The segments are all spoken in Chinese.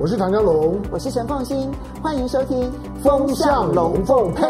我是唐江龙，我是陈凤新，欢迎收听《风向龙凤配》。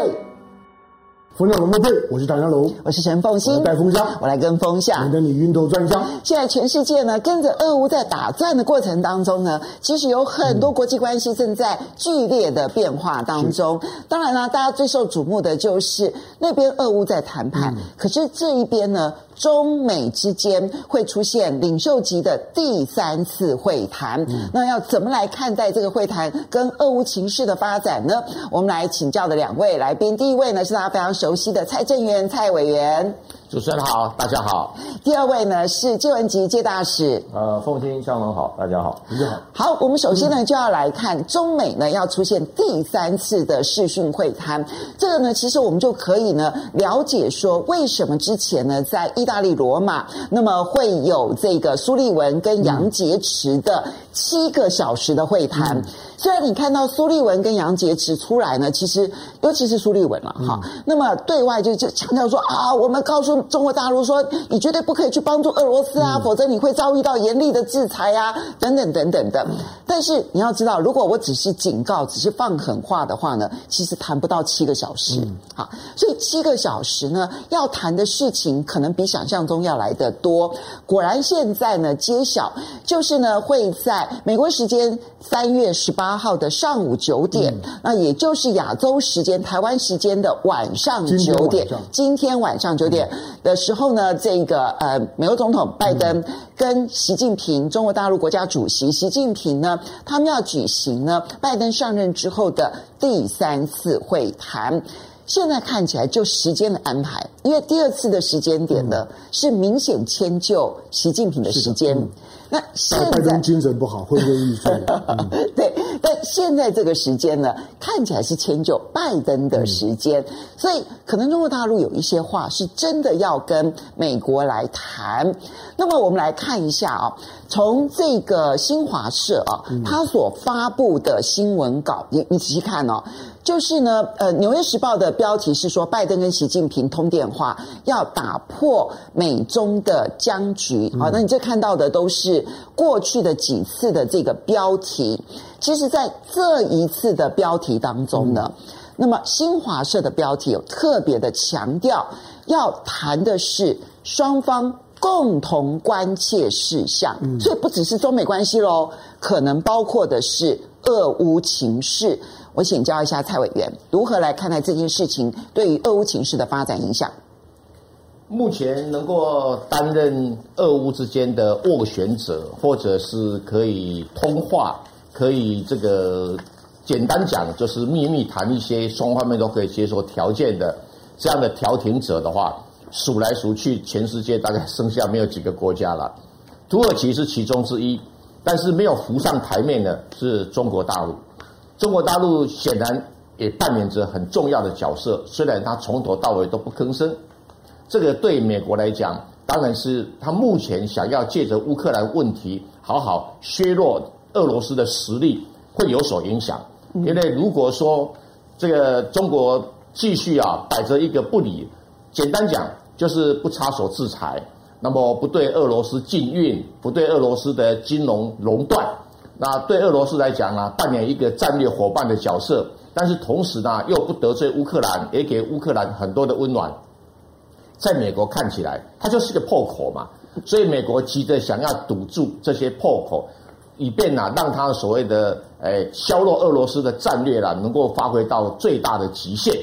风向龙凤配，我是唐江龙，我是陈凤新，带风向，我来跟风向，免得你晕头转向。现在全世界呢，跟着俄乌在打战的过程当中呢，其实有很多国际关系正在剧烈的变化当中。嗯、当然呢，大家最受瞩目的就是那边俄乌在谈判，嗯、可是这一边呢，中美之间会出现领袖级的第三次会谈。嗯、那要怎么来看待这个会谈跟俄乌情势的发展呢？我们来请教的两位来宾，第一位呢是大家非常熟悉的蔡正元蔡委员。主持人好，大家好。第二位呢是介文吉介大使。呃，凤馨湘龙好，大家好，你好。好，我们首先呢就要来看中美呢要出现第三次的视讯会谈。这个呢，其实我们就可以呢了解说，为什么之前呢在意大利罗马，那么会有这个苏利文跟杨洁篪的七个小时的会谈。嗯虽然你看到苏利文跟杨洁篪出来呢，其实尤其是苏利文了哈，嗯、那么对外就就强调说啊，我们告诉中国大陆说，你绝对不可以去帮助俄罗斯啊，嗯、否则你会遭遇到严厉的制裁啊，等等等等的。但是你要知道，如果我只是警告，只是放狠话的话呢，其实谈不到七个小时。嗯、好，所以七个小时呢，要谈的事情可能比想象中要来得多。果然现在呢，揭晓就是呢，会在美国时间三月十八。八号的上午九点，嗯、那也就是亚洲时间、台湾时间的晚上九点。今天晚上九点的时候呢，嗯、这个呃，美国总统拜登跟习近平，中国大陆国家主席习近平呢，他们要举行呢，拜登上任之后的第三次会谈。现在看起来就时间的安排，因为第二次的时间点呢，嗯、是明显迁就习近平的时间。那现在拜登精神不好，昏昏欲睡。嗯、对，但现在这个时间呢，看起来是迁就拜登的时间，嗯、所以可能中国大陆有一些话是真的要跟美国来谈。那么我们来看一下啊，从这个新华社啊，他所发布的新闻稿，你你仔细看哦。就是呢，呃，《纽约时报》的标题是说，拜登跟习近平通电话，要打破美中的僵局。好，那你这看到的都是过去的几次的这个标题。其实，在这一次的标题当中呢，那么新华社的标题有特别的强调，要谈的是双方共同关切事项，所以不只是中美关系喽，可能包括的是俄乌情势。我请教一下蔡委员，如何来看待这件事情对于俄乌情势的发展影响？目前能够担任俄乌之间的斡旋者，或者是可以通话，可以这个简单讲就是秘密谈一些双方面都可以接受条件的这样的调停者的话，数来数去，全世界大概剩下没有几个国家了。土耳其是其中之一，但是没有浮上台面的是中国大陆。中国大陆显然也扮演着很重要的角色，虽然他从头到尾都不吭声。这个对美国来讲，当然是他目前想要借着乌克兰问题好好削弱俄罗斯的实力，会有所影响。因为如果说这个中国继续啊摆着一个不理，简单讲就是不插手制裁，那么不对俄罗斯禁运，不对俄罗斯的金融垄断。那对俄罗斯来讲呢，扮演一个战略伙伴的角色，但是同时呢，又不得罪乌克兰，也给乌克兰很多的温暖。在美国看起来，它就是个破口嘛，所以美国急着想要堵住这些破口，以便呢，让它所谓的诶、削弱俄罗斯的战略啦，能够发挥到最大的极限。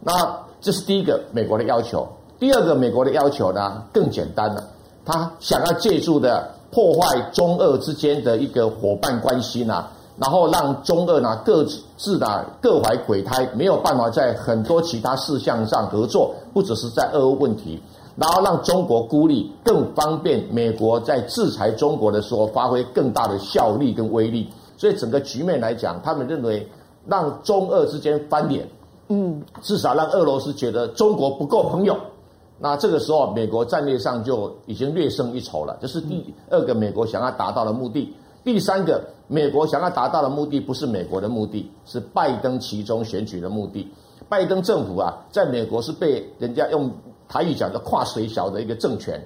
那这是第一个美国的要求。第二个美国的要求呢，更简单了，他想要借助的。破坏中俄之间的一个伙伴关系呢，然后让中俄呢各自呢各怀鬼胎，没有办法在很多其他事项上合作，不只是在俄乌问题，然后让中国孤立，更方便美国在制裁中国的时候发挥更大的效力跟威力。所以整个局面来讲，他们认为让中俄之间翻脸，嗯，至少让俄罗斯觉得中国不够朋友。那这个时候，美国战略上就已经略胜一筹了。这是第二个美国想要达到的目的。第三个，美国想要达到的目的不是美国的目的，是拜登其中选举的目的。拜登政府啊，在美国是被人家用台语讲的“跨水小”的一个政权。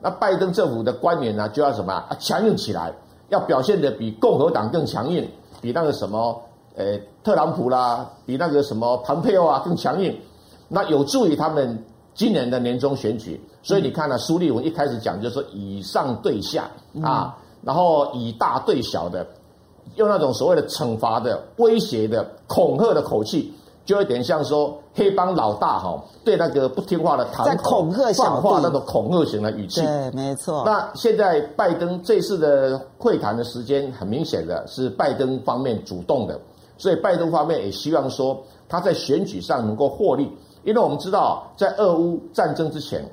那拜登政府的官员呢，就要什么啊？强硬起来，要表现得比共和党更强硬，比那个什么，呃，特朗普啦，比那个什么蓬佩奥啊更强硬，那有助于他们今年的年终选举。所以你看呢、啊，苏立文一开始讲就是说以上对下啊，然后以大对小的，用那种所谓的惩罚的、威胁的、恐吓的口气。就有点像说黑帮老大哈，对那个不听话的堂口恐吓放话那种恐吓型的语气。对，没错。那现在拜登这次的会谈的时间，很明显的是拜登方面主动的，所以拜登方面也希望说他在选举上能够获利，因为我们知道在俄乌战争之前，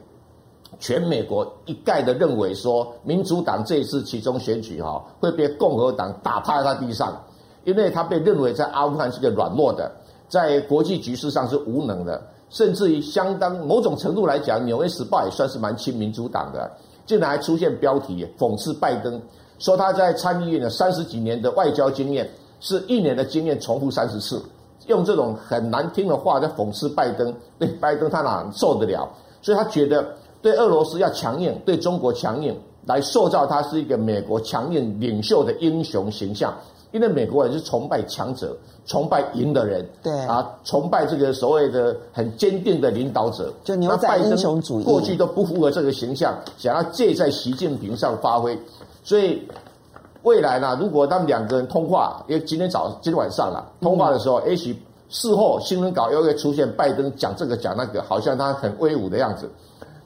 全美国一概的认为说民主党这一次其中选举哈会被共和党打趴在地上，因为他被认为在阿富汗是个软弱的。在国际局势上是无能的，甚至于相当某种程度来讲，《纽约时报》也算是蛮亲民主党的。竟然还出现标题讽刺拜登，说他在参议院的三十几年的外交经验，是一年的经验重复三十次，用这种很难听的话在讽刺拜登。对拜登，他哪受得了？所以他觉得对俄罗斯要强硬，对中国强硬，来塑造他是一个美国强硬领袖的英雄形象。因为美国人是崇拜强者，崇拜赢的人，对啊，崇拜这个所谓的很坚定的领导者，就牛仔英雄主义，过去都不符合这个形象，想要借在习近平上发挥，所以未来呢，如果他们两个人通话，因为今天早今天晚上了通话的时候，也许事后新闻稿又会出现拜登讲这个讲那个，好像他很威武的样子，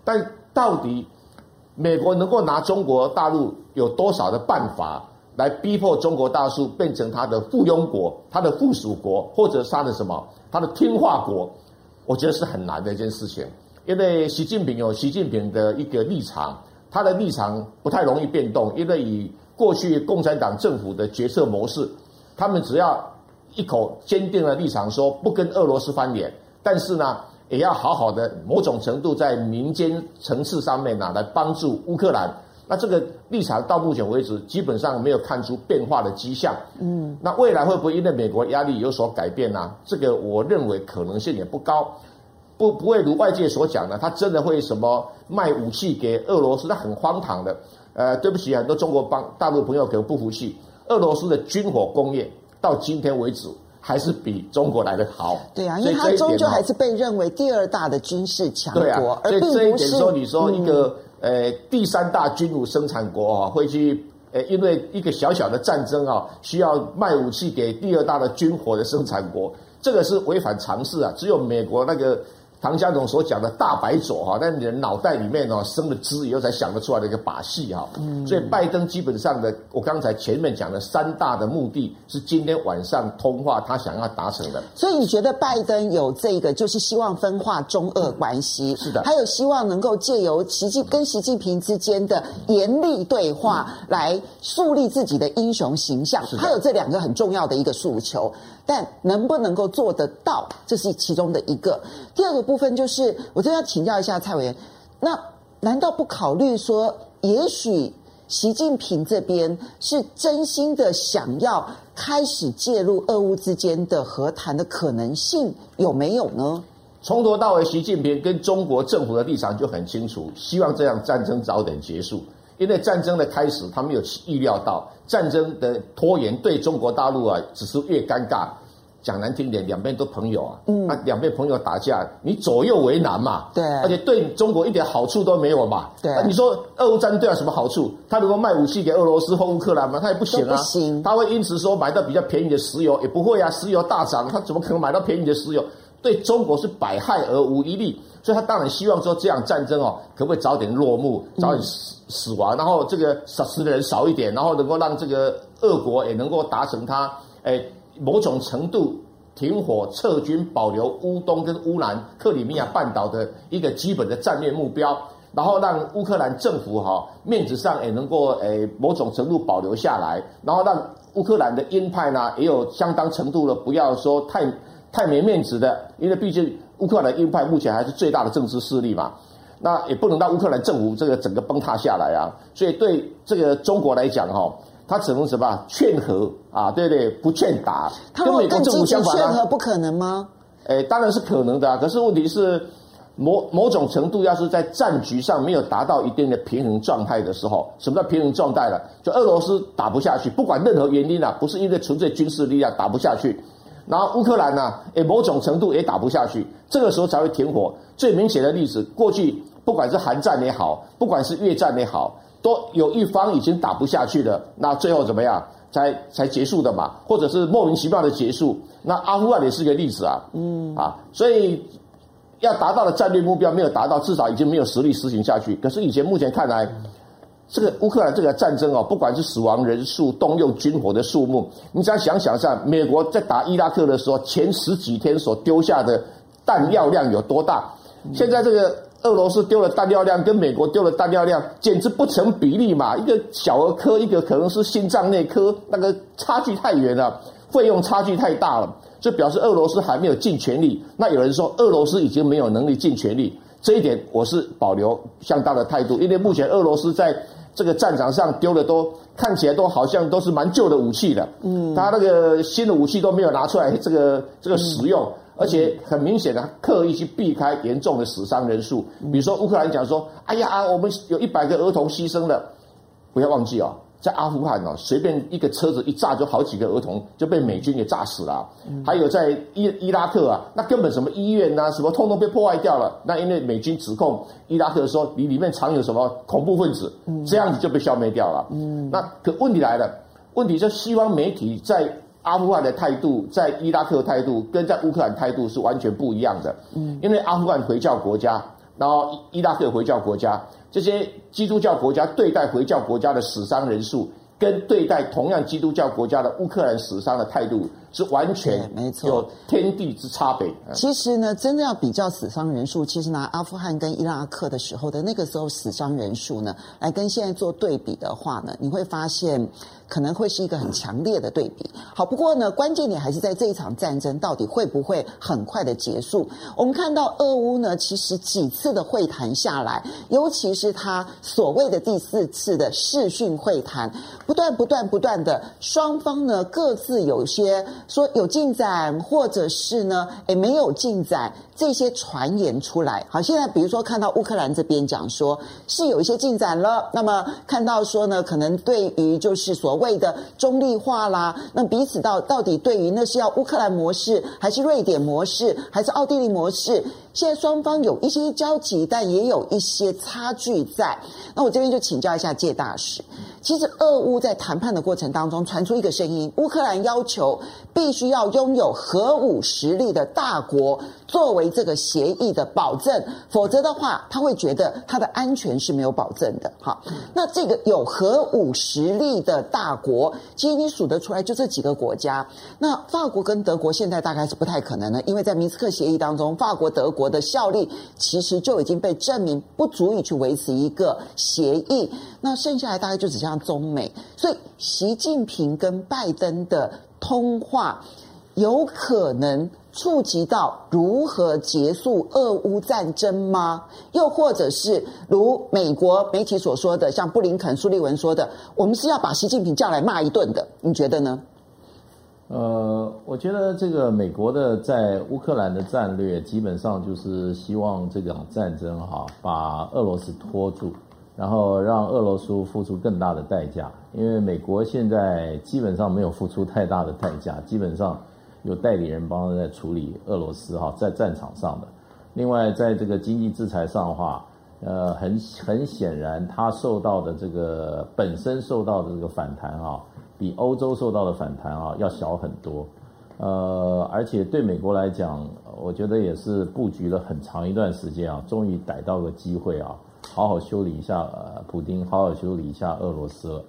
但到底美国能够拿中国大陆有多少的办法？来逼迫中国大陆变成他的附庸国、他的附属国，或者是他的什么、他的听话国，我觉得是很难的一件事情。因为习近平有习近平的一个立场，他的立场不太容易变动。因为以过去共产党政府的决策模式，他们只要一口坚定的立场，说不跟俄罗斯翻脸，但是呢，也要好好的某种程度在民间层次上面呢，来帮助乌克兰。那这个立场到目前为止基本上没有看出变化的迹象。嗯，那未来会不会因为美国压力有所改变呢？这个我认为可能性也不高，不不会如外界所讲的，他真的会什么卖武器给俄罗斯？那很荒唐的。呃，对不起，很多中国帮大陆朋友可能不服气，俄罗斯的军火工业到今天为止还是比中国来的好。对啊，因为它终究还是被认为第二大的军事强国，啊、而并不是。所以这一点说，你说一个。嗯呃，第三大军武生产国啊，会去呃，因为一个小小的战争啊，需要卖武器给第二大的军火的生产国，这个是违反常识啊，只有美国那个。唐家总所讲的大白左哈，在你的脑袋里面哦生了汁以后才想得出来的一个把戏哈。嗯。所以拜登基本上的，我刚才前面讲的三大的目的是今天晚上通话他想要达成的。所以你觉得拜登有这个，就是希望分化中俄关系？是的。还有希望能够借由习近跟习近平之间的严厉对话，来树立自己的英雄形象。他有这两个很重要的一个诉求。但能不能够做得到，这是其中的一个。第二个部分就是，我真要请教一下蔡委员，那难道不考虑说，也许习近平这边是真心的想要开始介入俄乌之间的和谈的可能性有没有呢？从头到尾，习近平跟中国政府的立场就很清楚，希望这样战争早点结束。因为战争的开始，他没有预料到战争的拖延对中国大陆啊，只是越尴尬。讲难听点，两边都朋友啊，嗯，那两边朋友打架，你左右为难嘛，对，而且对中国一点好处都没有嘛，对，你说俄乌战争对他什么好处？他如果卖武器给俄罗斯或乌克兰嘛，他也不行啊，不行，他会因此说买到比较便宜的石油，也不会啊，石油大涨，他怎么可能买到便宜的石油？对中国是百害而无一利，所以他当然希望说这样战争哦，可不可以早点落幕，早点死死亡，然后这个死的人少一点，然后能够让这个俄国也能够达成他诶某种程度停火、撤军、保留乌东跟乌南克里米亚半岛的一个基本的战略目标，然后让乌克兰政府哈面子上也能够诶某种程度保留下来，然后让乌克兰的鹰派呢也有相当程度的不要说太。太没面子的，因为毕竟乌克兰鹰派目前还是最大的政治势力嘛，那也不能让乌克兰政府这个整个崩塌下来啊。所以对这个中国来讲哈，他只能什么劝和啊，对不对？不劝打。他跟美国政府相反劝和不可能吗？诶，当然是可能的啊。可是问题是，某某种程度，要是在战局上没有达到一定的平衡状态的时候，什么叫平衡状态了？就俄罗斯打不下去，不管任何原因啊，不是因为纯粹军事力量打不下去，然后乌克兰呢，诶，某种程度也打不下去，这个时候才会停火。最明显的例子，过去不管是韩战也好，不管是越战也好，都有一方已经打不下去了，那最后怎么样？才才结束的嘛，或者是莫名其妙的结束。那阿富汗也是一个例子啊，嗯啊，所以。要达到的战略目标没有达到，至少已经没有实力实行下去。可是以前目前看来，这个乌克兰这个战争哦，不管是死亡人数、动用军火的数目，你只要想想一下，美国在打伊拉克的时候，前十几天所丢下的弹药量有多大？现在这个俄罗斯丢了弹药量跟美国丢了弹药量简直不成比例嘛！一个小儿科，一个可能是心脏内科，那个差距太远了，费用差距太大了。这表示俄罗斯还没有尽全力。那有人说俄罗斯已经没有能力尽全力，这一点我是保留相当的态度。因为目前俄罗斯在这个战场上丢的都看起来都好像都是蛮旧的武器的，嗯，他那个新的武器都没有拿出来这个这个使用，而且很明显的刻意去避开严重的死伤人数。比如说乌克兰讲说，哎呀，我们有一百个儿童牺牲了，不要忘记哦。在阿富汗哦，随便一个车子一炸，就好几个儿童就被美军给炸死了。还有在伊伊拉克啊，那根本什么医院呐、啊，什么通通被破坏掉了。那因为美军指控伊拉克说，你里面藏有什么恐怖分子，这样子就被消灭掉了。那可问题来了，问题就西方媒体在阿富汗的态度，在伊拉克态度跟在乌克兰态度是完全不一样的。嗯因为阿富汗回教国家。然后伊拉克回教国家这些基督教国家对待回教国家的死伤人数，跟对待同样基督教国家的乌克兰死伤的态度是完全没错，有天地之差别。其实呢，真的要比较死伤人数，其实拿阿富汗跟伊拉克的时候的那个时候死伤人数呢，来跟现在做对比的话呢，你会发现。可能会是一个很强烈的对比。好，不过呢，关键点还是在这一场战争到底会不会很快的结束？我们看到俄乌呢，其实几次的会谈下来，尤其是他所谓的第四次的视讯会谈，不断、不断、不断的，双方呢各自有些说有进展，或者是呢，诶没有进展，这些传言出来。好，现在比如说看到乌克兰这边讲说是有一些进展了，那么看到说呢，可能对于就是所谓的中立化啦，那彼此到到底对于那是要乌克兰模式，还是瑞典模式，还是奥地利模式？现在双方有一些交集，但也有一些差距在。那我这边就请教一下介大使。其实，俄乌在谈判的过程当中传出一个声音：乌克兰要求必须要拥有核武实力的大国作为这个协议的保证，否则的话，他会觉得他的安全是没有保证的。好，那这个有核武实力的大国，其实你数得出来就这几个国家。那法国跟德国现在大概是不太可能的，因为在明斯克协议当中，法国、德国的效力其实就已经被证明不足以去维持一个协议。那剩下来大概就只像中美，所以习近平跟拜登的通话有可能触及到如何结束俄乌战争吗？又或者是如美国媒体所说的，像布林肯、苏利文说的，我们是要把习近平叫来骂一顿的？你觉得呢？呃，我觉得这个美国的在乌克兰的战略，基本上就是希望这场战争哈，把俄罗斯拖住。然后让俄罗斯付出更大的代价，因为美国现在基本上没有付出太大的代价，基本上有代理人帮他在处理俄罗斯哈在战场上的。另外，在这个经济制裁上的话，呃，很很显然，他受到的这个本身受到的这个反弹啊，比欧洲受到的反弹啊要小很多。呃，而且对美国来讲，我觉得也是布局了很长一段时间啊，终于逮到个机会啊。好好修理一下呃，普丁，好好修理一下俄罗斯。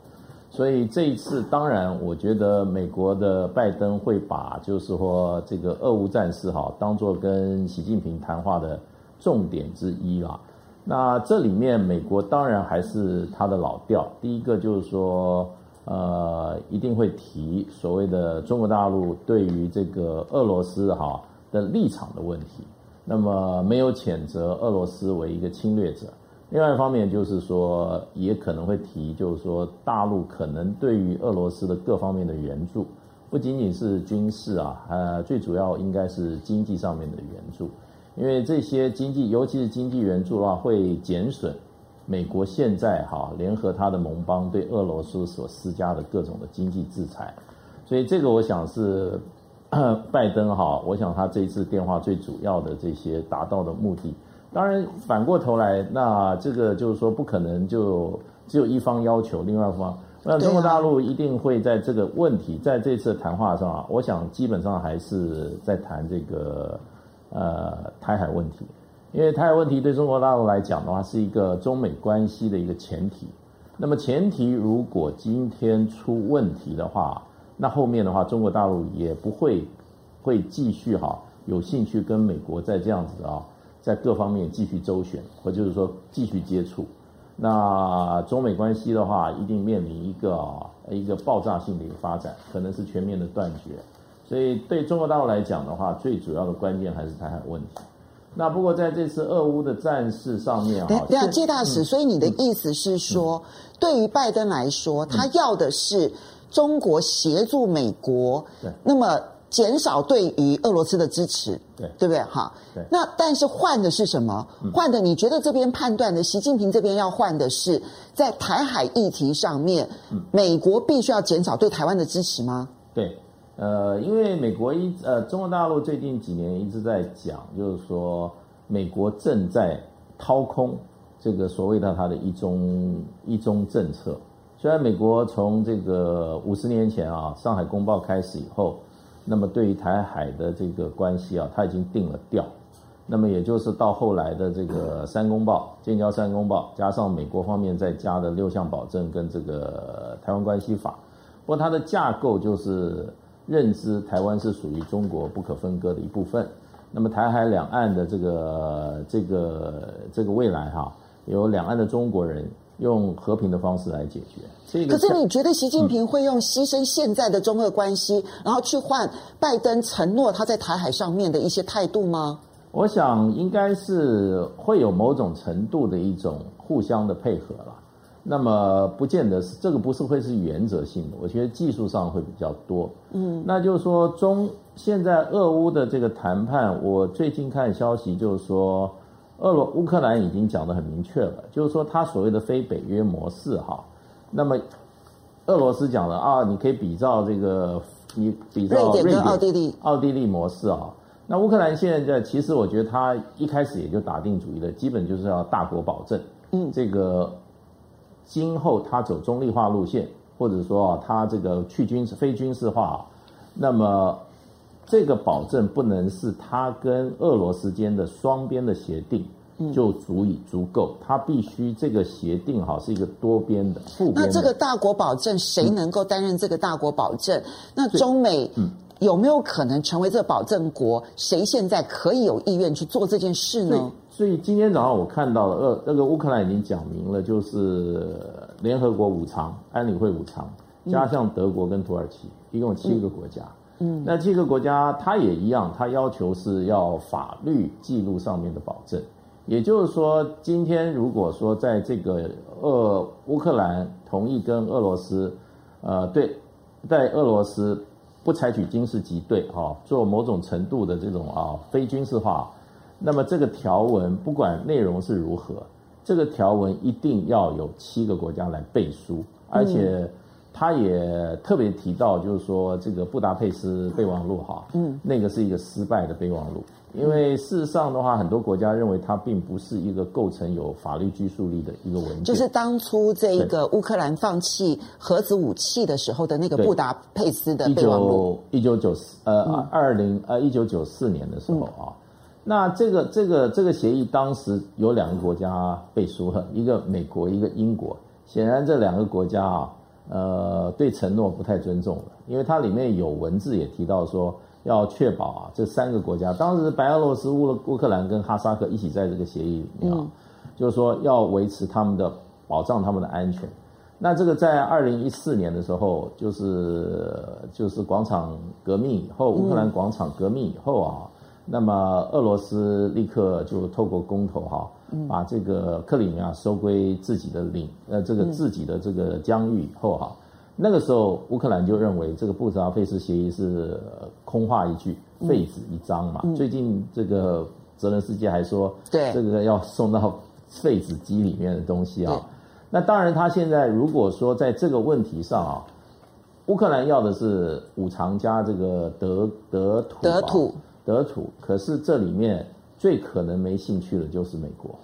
所以这一次，当然，我觉得美国的拜登会把就是说这个俄乌战事哈，当做跟习近平谈话的重点之一啦。那这里面，美国当然还是他的老调，第一个就是说，呃，一定会提所谓的中国大陆对于这个俄罗斯哈的立场的问题。那么没有谴责俄罗斯为一个侵略者。另外一方面就是说，也可能会提，就是说，大陆可能对于俄罗斯的各方面的援助，不仅仅是军事啊，呃，最主要应该是经济上面的援助，因为这些经济，尤其是经济援助的话，会减损美国现在哈联合他的盟邦对俄罗斯所施加的各种的经济制裁，所以这个我想是 拜登哈，我想他这次电话最主要的这些达到的目的。当然反过头来，那这个就是说不可能就只有一方要求，另外一方。那中国大陆一定会在这个问题，在这次谈话上啊，我想基本上还是在谈这个呃台海问题，因为台海问题对中国大陆来讲的话，是一个中美关系的一个前提。那么前提如果今天出问题的话，那后面的话，中国大陆也不会会继续哈有兴趣跟美国在这样子啊，在各方面继续周旋，或就是说继续接触。那中美关系的话，一定面临一个一个爆炸性的一个发展，可能是全面的断绝。所以对中国大陆来讲的话，最主要的关键还是台海问题。那不过在这次俄乌的战事上面啊，对啊，介大使，所以你的意思是说，对于拜登来说，他要的是中国协助美国，对，那么。减少对于俄罗斯的支持，对对不对？哈，对。那但是换的是什么？换的，你觉得这边判断的，习近平这边要换的是在台海议题上面，美国必须要减少对台湾的支持吗？对，呃，因为美国一呃，中国大陆最近几年一直在讲，就是说美国正在掏空这个所谓的它的一中一中政策。虽然美国从这个五十年前啊，《上海公报》开始以后。那么对于台海的这个关系啊，他已经定了调。那么也就是到后来的这个三公报、建交三公报，加上美国方面再加的六项保证跟这个台湾关系法。不过它的架构就是认知台湾是属于中国不可分割的一部分。那么台海两岸的这个这个这个未来哈、有两岸的中国人。用和平的方式来解决。可是你觉得习近平会用牺牲现在的中俄关系，嗯、然后去换拜登承诺他在台海上面的一些态度吗？我想应该是会有某种程度的一种互相的配合了。那么不见得是这个不是会是原则性的，我觉得技术上会比较多。嗯，那就是说中现在俄乌的这个谈判，我最近看消息就是说。俄罗乌克兰已经讲得很明确了，就是说他所谓的非北约模式哈，那么俄罗斯讲了啊，你可以比照这个，你比照瑞典、奥地利、奥地利模式啊。那乌克兰现在其实我觉得他一开始也就打定主意了，基本就是要大国保证，嗯，这个今后他走中立化路线，或者说啊，他这个去军事非军事化，那么。这个保证不能是他跟俄罗斯间的双边的协定就足以足够，他必须这个协定哈是一个多边的、复边的。那这个大国保证谁能够担任这个大国保证？那中美有没有可能成为这个保证国？谁现在可以有意愿去做这件事呢？所以今天早上我看到了，呃那个乌克兰已经讲明了，就是联合国五常、安理会五常，加上德国跟土耳其，一共七个国家。嗯，那这个国家它也一样，它要求是要法律记录上面的保证，也就是说，今天如果说在这个俄乌克兰同意跟俄罗斯，呃，对，在俄罗斯不采取军事集对哈，做某种程度的这种啊非军事化，那么这个条文不管内容是如何，这个条文一定要有七个国家来背书，而且。他也特别提到，就是说这个布达佩斯备忘录哈，嗯，那个是一个失败的备忘录，因为事实上的话，很多国家认为它并不是一个构成有法律拘束力的一个文件。就是当初这一个乌克兰放弃核子武器的时候的那个布达佩斯的备忘录，一九九四呃二零呃一九九四年的时候啊，那这个这个这个协议当时有两个国家背书了，一个美国，一个英国，显然这两个国家啊。呃，对承诺不太尊重了，因为它里面有文字也提到说，要确保啊，这三个国家，当时白俄罗斯、乌乌克兰跟哈萨克一起在这个协议里面啊，嗯、就是说要维持他们的保障他们的安全。那这个在二零一四年的时候，就是就是广场革命以后，乌克兰广场革命以后啊。嗯那么俄罗斯立刻就透过公投哈，把这个克里米亚收归自己的领，呃，这个自己的这个疆域以后哈，那个时候乌克兰就认为这个布达佩斯协议是空话一句，废纸一张嘛。最近这个泽连斯基还说，对。这个要送到废纸机里面的东西啊。那当然，他现在如果说在这个问题上啊，乌克兰要的是五常加这个德德土德土。德土，可是这里面最可能没兴趣的就是美国，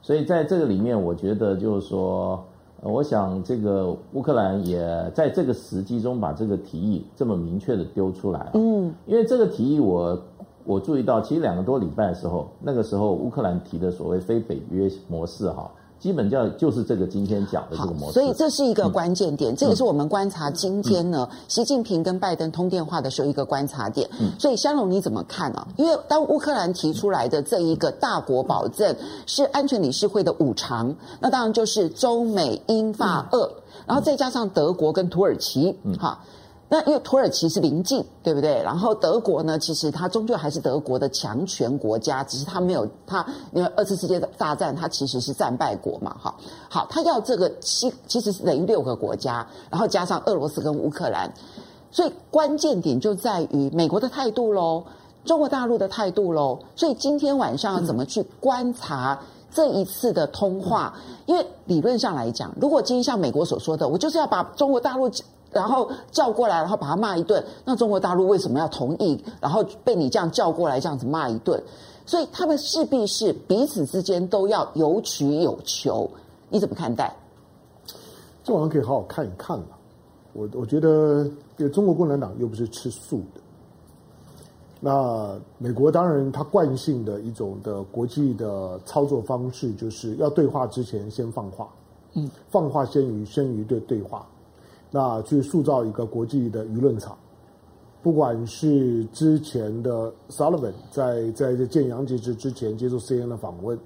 所以在这个里面，我觉得就是说，我想这个乌克兰也在这个时机中把这个提议这么明确的丢出来，嗯，因为这个提议我我注意到，其实两个多礼拜的时候，那个时候乌克兰提的所谓非北约模式哈。基本叫就是这个今天讲的这个模式，所以这是一个关键点，嗯、这也是我们观察今天呢，嗯、习近平跟拜登通电话的时候一个观察点。嗯，所以香龙你怎么看呢、啊？因为当乌克兰提出来的这一个大国保证是安全理事会的五常，那当然就是中美英法俄，嗯、然后再加上德国跟土耳其，嗯，哈。那因为土耳其是邻近，对不对？然后德国呢，其实它终究还是德国的强权国家，只是它没有它，因为二次世界大战它其实是战败国嘛，哈。好，它要这个七，其实是等于六个国家，然后加上俄罗斯跟乌克兰，所以关键点就在于美国的态度喽，中国大陆的态度喽。所以今天晚上要怎么去观察这一次的通话？因为理论上来讲，如果今天像美国所说的，我就是要把中国大陆。然后叫过来，然后把他骂一顿。那中国大陆为什么要同意？然后被你这样叫过来，这样子骂一顿，所以他们势必是彼此之间都要有取有求。你怎么看待？这玩意可以好好看一看嘛。我我觉得，中国共产党又不是吃素的。那美国当然，它惯性的一种的国际的操作方式，就是要对话之前先放话。嗯，放话先于先于对对话。那去塑造一个国际的舆论场，不管是之前的 Sullivan 在在这见杨洁篪之前接受 CNN 的访问，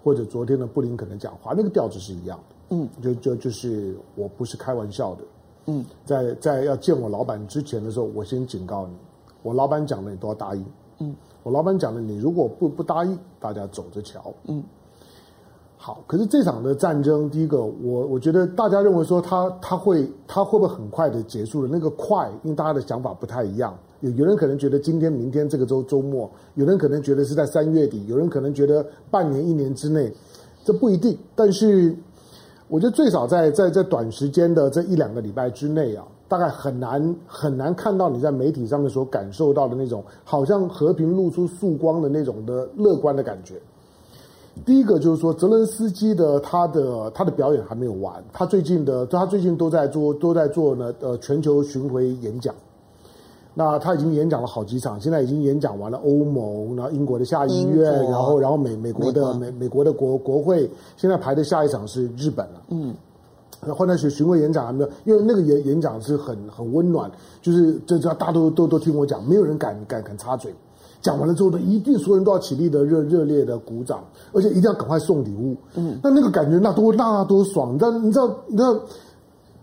或者昨天的布林肯的讲话，那个调子是一样的。嗯，就就就是我不是开玩笑的。嗯，在在要见我老板之前的时候，我先警告你，我老板讲的你都要答应。嗯，我老板讲的你如果不不答应，大家走着瞧。嗯。好，可是这场的战争，第一个，我我觉得大家认为说他他会他会不会很快的结束了？那个快，因为大家的想法不太一样。有有人可能觉得今天、明天这个周周末，有人可能觉得是在三月底，有人可能觉得半年、一年之内，这不一定。但是，我觉得最少在在在短时间的这一两个礼拜之内啊，大概很难很难看到你在媒体上面所感受到的那种好像和平露出曙光的那种的乐观的感觉。第一个就是说，泽伦斯基的他的他的表演还没有完，他最近的他最近都在做都在做呢呃全球巡回演讲，那他已经演讲了好几场，现在已经演讲完了欧盟，然后英国的下议院，然后然后美美国的美美国的国国会，现在排的下一场是日本了，嗯，那后那是巡回演讲还没有，因为那个演演讲是很很温暖，就是这这大家都都都听我讲，没有人敢敢敢插嘴。讲完了之后呢，一定所有人都要起立的热热烈的鼓掌，而且一定要赶快送礼物。嗯，那那个感觉那多那多爽！但你知道，你知道，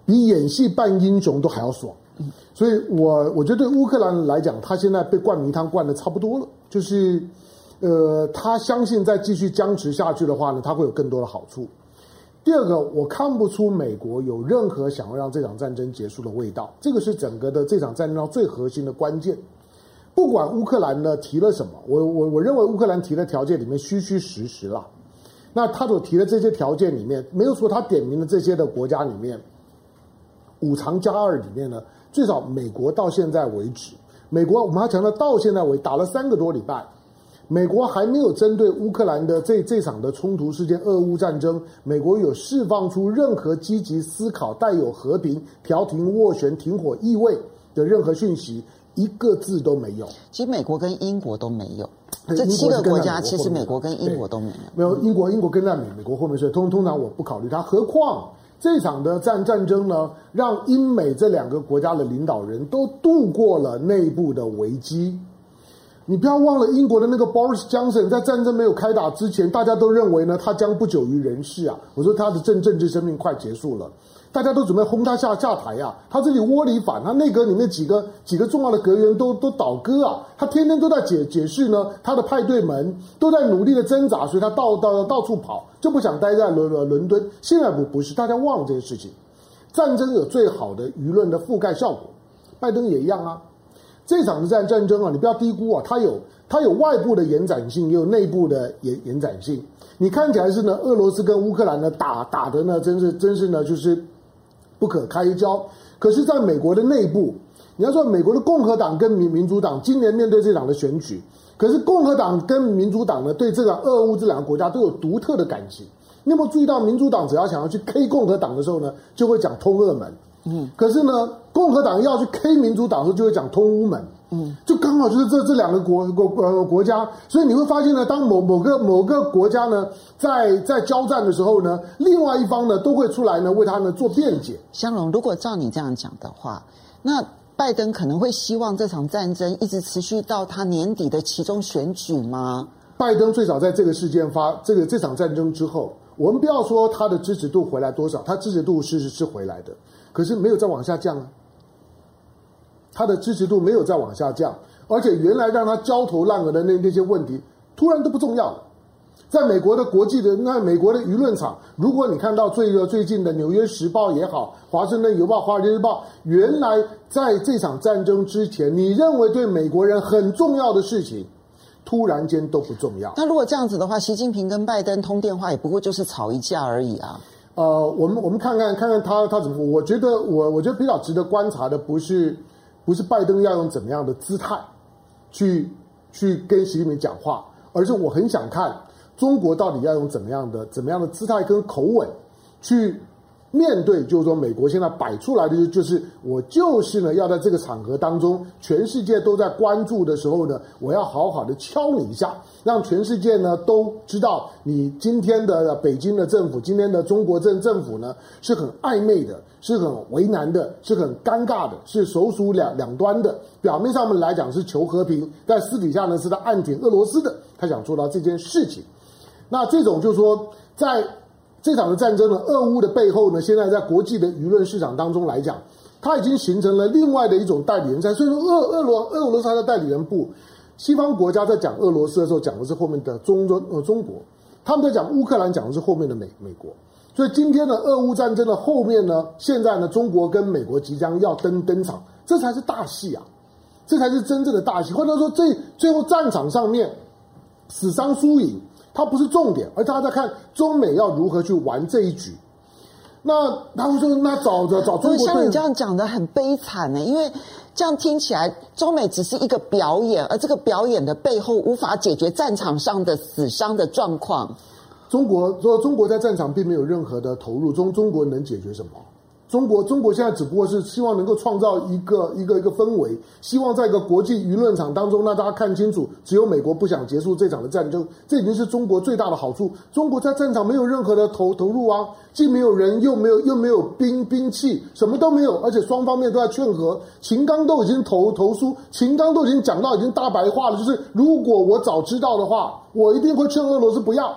比演戏扮英雄都还要爽。嗯，所以我我觉得对乌克兰来讲，他现在被灌迷汤灌的差不多了。就是，呃，他相信再继续僵持下去的话呢，他会有更多的好处。第二个，我看不出美国有任何想要让这场战争结束的味道。这个是整个的这场战争最核心的关键。不管乌克兰呢提了什么，我我我认为乌克兰提的条件里面虚虚实实了。那他所提的这些条件里面，没有说他点名的这些的国家里面，五常加二里面呢，最少美国到现在为止，美国我们还强调到现在为打了三个多礼拜，美国还没有针对乌克兰的这这场的冲突事件，俄乌战争，美国有释放出任何积极思考、带有和平、调停、斡旋、停火意味的任何讯息。一个字都没有。其实美国跟英国都没有，这七个国家其实美国跟英国都没有。没有英国，英国跟在美美国后面，所以通通常我不考虑它。何况这场的战战争呢，让英美这两个国家的领导人都度过了内部的危机。你不要忘了，英国的那个 Boris Johnson 在战争没有开打之前，大家都认为呢，他将不久于人世啊。我说他的政政治生命快结束了。大家都准备轰他下下台呀、啊！他这里窝里反，他内阁里面几个几个重要的阁员都都倒戈啊！他天天都在解解释呢，他的派对门都在努力的挣扎，所以他到到到处跑，就不想待在伦伦伦敦。现在不不是，大家忘了这件事情。战争有最好的舆论的覆盖效果，拜登也一样啊。这场的战战争啊，你不要低估啊，他有它有外部的延展性，也有内部的延延展性。你看起来是呢，俄罗斯跟乌克兰呢打打的呢，真是真是呢，就是不可开交。可是，在美国的内部，你要说美国的共和党跟民民主党今年面对这场的选举，可是共和党跟民主党呢，对这个俄乌这两个国家都有独特的感情。你有没有注意到，民主党只要想要去 K 共和党的时候呢，就会讲通俄门。嗯，可是呢，共和党要去 K 民主党的时候，就会讲通乌门。嗯，就刚好就是这这两个国国呃国家，所以你会发现呢，当某某个某个国家呢在在交战的时候呢，另外一方呢都会出来呢为他呢做辩解。香龙，如果照你这样讲的话，那拜登可能会希望这场战争一直持续到他年底的其中选举吗？拜登最早在这个事件发这个这场战争之后，我们不要说他的支持度回来多少，他支持度是是是回来的，可是没有再往下降啊。他的支持度没有再往下降，而且原来让他焦头烂额的那那些问题，突然都不重要了。在美国的国际的那美国的舆论场，如果你看到最热最近的《纽约时报》也好，《华盛顿邮报》、《华尔街日报》，原来在这场战争之前，你认为对美国人很重要的事情，突然间都不重要。那如果这样子的话，习近平跟拜登通电话，也不过就是吵一架而已啊。呃，我们我们看看看看他他怎么，我觉得我我觉得比较值得观察的不是。不是拜登要用怎么样的姿态去去跟习近平讲话，而是我很想看中国到底要用怎么样的怎么样的姿态跟口吻去。面对就是说，美国现在摆出来的就是我就是呢，要在这个场合当中，全世界都在关注的时候呢，我要好好的敲你一下，让全世界呢都知道你今天的北京的政府，今天的中国政政府呢是很暧昧的，是很为难的，是很尴尬的，是手鼠两两端的。表面上面来讲是求和平，但私底下呢是在暗挺俄罗斯的，他想做到这件事情。那这种就是说在。这场的战争呢，俄乌的背后呢，现在在国际的舆论市场当中来讲，它已经形成了另外的一种代理人战。所以说俄，俄罗俄罗斯它的代理人部，西方国家在讲俄罗斯的时候，讲的是后面的中中呃中国；他们在讲乌克兰，讲的是后面的美美国。所以今天的俄乌战争的后面呢，现在呢，中国跟美国即将要登登场，这才是大戏啊！这才是真正的大戏。或者说，最最后战场上面死伤输赢。它不是重点，而大家在看中美要如何去玩这一局。那他会说，那找着找中国。像你这样讲的很悲惨呢，因为这样听起来，中美只是一个表演，而这个表演的背后无法解决战场上的死伤的状况。中国说，中国在战场并没有任何的投入，中中国能解决什么？中国，中国现在只不过是希望能够创造一个一个一个氛围，希望在一个国际舆论场当中让大家看清楚，只有美国不想结束这场的战争，这已经是中国最大的好处。中国在战场没有任何的投投入啊，既没有人，又没有又没有兵兵器，什么都没有，而且双方面都在劝和，秦刚都已经投投书，秦刚都已经讲到已经大白话了，就是如果我早知道的话，我一定会劝俄罗斯不要。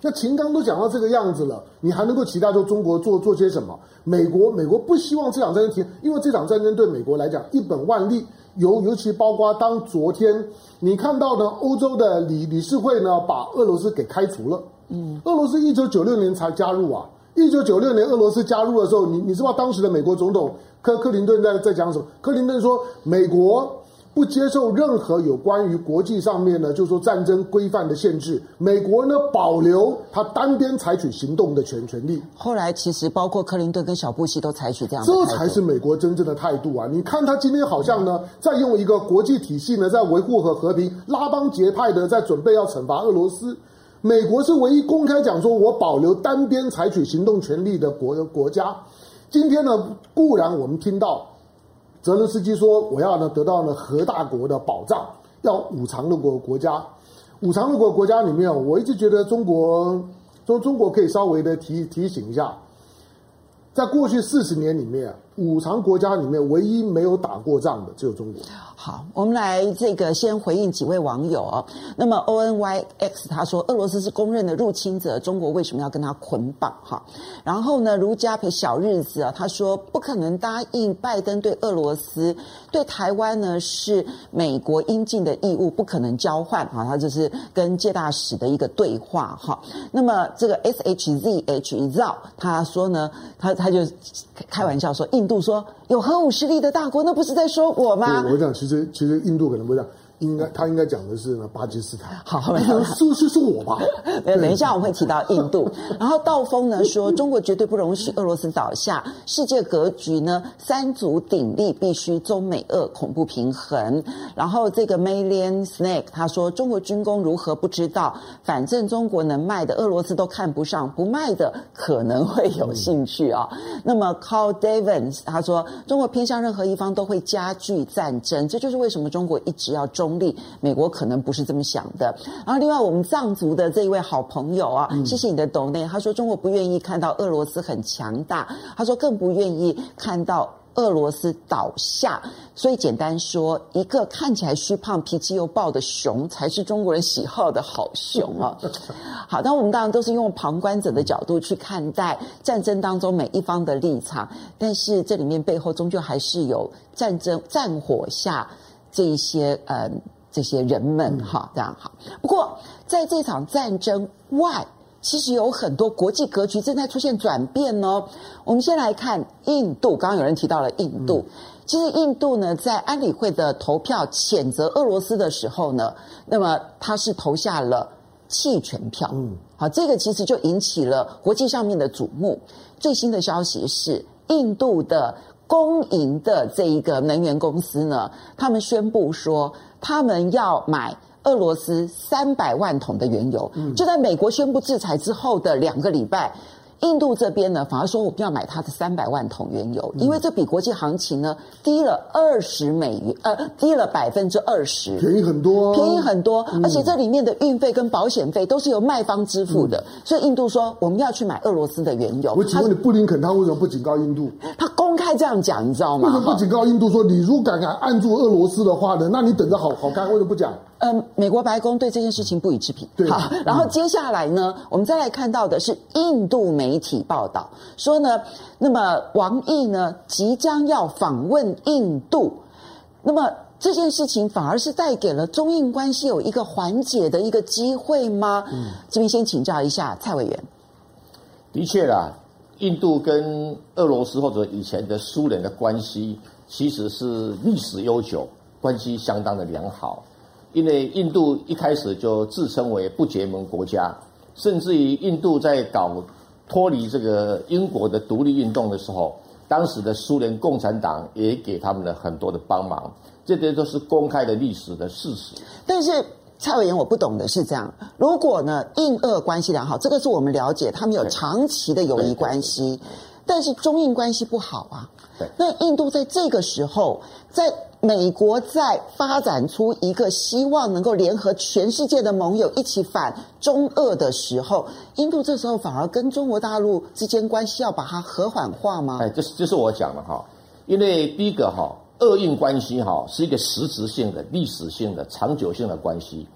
那秦刚都讲到这个样子了，你还能够期待说中国做做些什么？美国美国不希望这场战争停，因为这场战争对美国来讲一本万利。尤尤其包括当昨天你看到呢，欧洲的理理事会呢把俄罗斯给开除了。嗯，俄罗斯一九九六年才加入啊，一九九六年俄罗斯加入的时候，你你知道当时的美国总统克克林顿在在讲什么？克林顿说美国。不接受任何有关于国际上面呢，就是说战争规范的限制。美国呢，保留他单边采取行动的权权利。后来其实包括克林顿跟小布希都采取这样的，这才是美国真正的态度啊！你看他今天好像呢，在用一个国际体系呢，在维护和和平，拉帮结派的在准备要惩罚俄罗斯。美国是唯一公开讲说我保留单边采取行动权利的国国家。今天呢，固然我们听到。泽伦斯基说：“我要呢得到呢核大国的保障，要五常的国国家，五常的国国家里面，我一直觉得中国说中国可以稍微的提提醒一下，在过去四十年里面，五常国家里面唯一没有打过仗的只有中国。”好，我们来这个先回应几位网友啊。那么 O N Y X 他说，俄罗斯是公认的入侵者，中国为什么要跟他捆绑？哈，然后呢，如家陪小日子啊，他说不可能答应拜登对俄罗斯、对台湾呢是美国应尽的义务，不可能交换啊。他就是跟介大使的一个对话哈。那么这个 S H Z H Z 他说呢，他他就开玩笑说，印度说有核武实力的大国，那不是在说我吗？我讲其实其实印度可能不这样，应该他应该讲的是呢巴基斯坦。好，没有，是不是是我吧？等一下我们会提到印度。然后道峰呢说，中国绝对不容许俄罗斯倒下，世界格局呢三足鼎立，必须中美俄恐怖平衡。然后这个 Million Snake 他说，中国军工如何不知道？反正中国能卖的，俄罗斯都看不上；不卖的可能会有兴趣啊。嗯、那么 Carl Davins 他说，中国偏向任何一方都会加剧战争，这就是为什么中国一直要中。中立，美国可能不是这么想的。然后，另外我们藏族的这一位好朋友啊，嗯、谢谢你的 donate。他说，中国不愿意看到俄罗斯很强大，他说更不愿意看到俄罗斯倒下。所以，简单说，一个看起来虚胖、脾气又暴的熊，才是中国人喜好的好熊啊。好，那我们当然都是用旁观者的角度去看待战争当中每一方的立场，但是这里面背后终究还是有战争战火下。这一些呃，这些人们哈，这样哈。不过，在这场战争外，其实有很多国际格局正在出现转变哦。我们先来看印度，刚刚有人提到了印度。其实印度呢，在安理会的投票谴责俄罗斯的时候呢，那么他是投下了弃权票。嗯，好，这个其实就引起了国际上面的瞩目。最新的消息是，印度的。公营的这一个能源公司呢，他们宣布说，他们要买俄罗斯三百万桶的原油，嗯、就在美国宣布制裁之后的两个礼拜。印度这边呢，反而说我们要买它的三百万桶原油，因为这比国际行情呢低了二十美元，呃，低了百分之二十，便宜很多，便宜很多，而且这里面的运费跟保险费都是由卖方支付的，所以印度说我们要去买俄罗斯的原油。我请问你，布林肯他为什么不警告印度？他公开这样讲，你知道吗？为什么不警告印度说，你如果敢敢按住俄罗斯的话呢？那你等着好好看，为什么不讲？嗯，美国白宫对这件事情不予置评。对，好，然后接下来呢，我们再来看到的是印度媒体报道说呢，那么王毅呢即将要访问印度，那么这件事情反而是带给了中印关系有一个缓解的一个机会吗？嗯，这边先请教一下蔡委员。的确啦，印度跟俄罗斯或者以前的苏联的关系其实是历史悠久，关系相当的良好。因为印度一开始就自称为不结盟国家，甚至于印度在搞脱离这个英国的独立运动的时候，当时的苏联共产党也给他们了很多的帮忙，这些都是公开的历史的事实。但是蔡委员，我不懂的是这样：如果呢印俄关系良好，这个是我们了解，他们有长期的友谊关系，但是中印关系不好啊。对，那印度在这个时候在。美国在发展出一个希望能够联合全世界的盟友一起反中俄的时候，印度这时候反而跟中国大陆之间关系要把它和缓化吗？哎，这是这是我讲的哈，因为第一个哈，俄印关系哈是一个实质性的、历史性的、长久性的关系，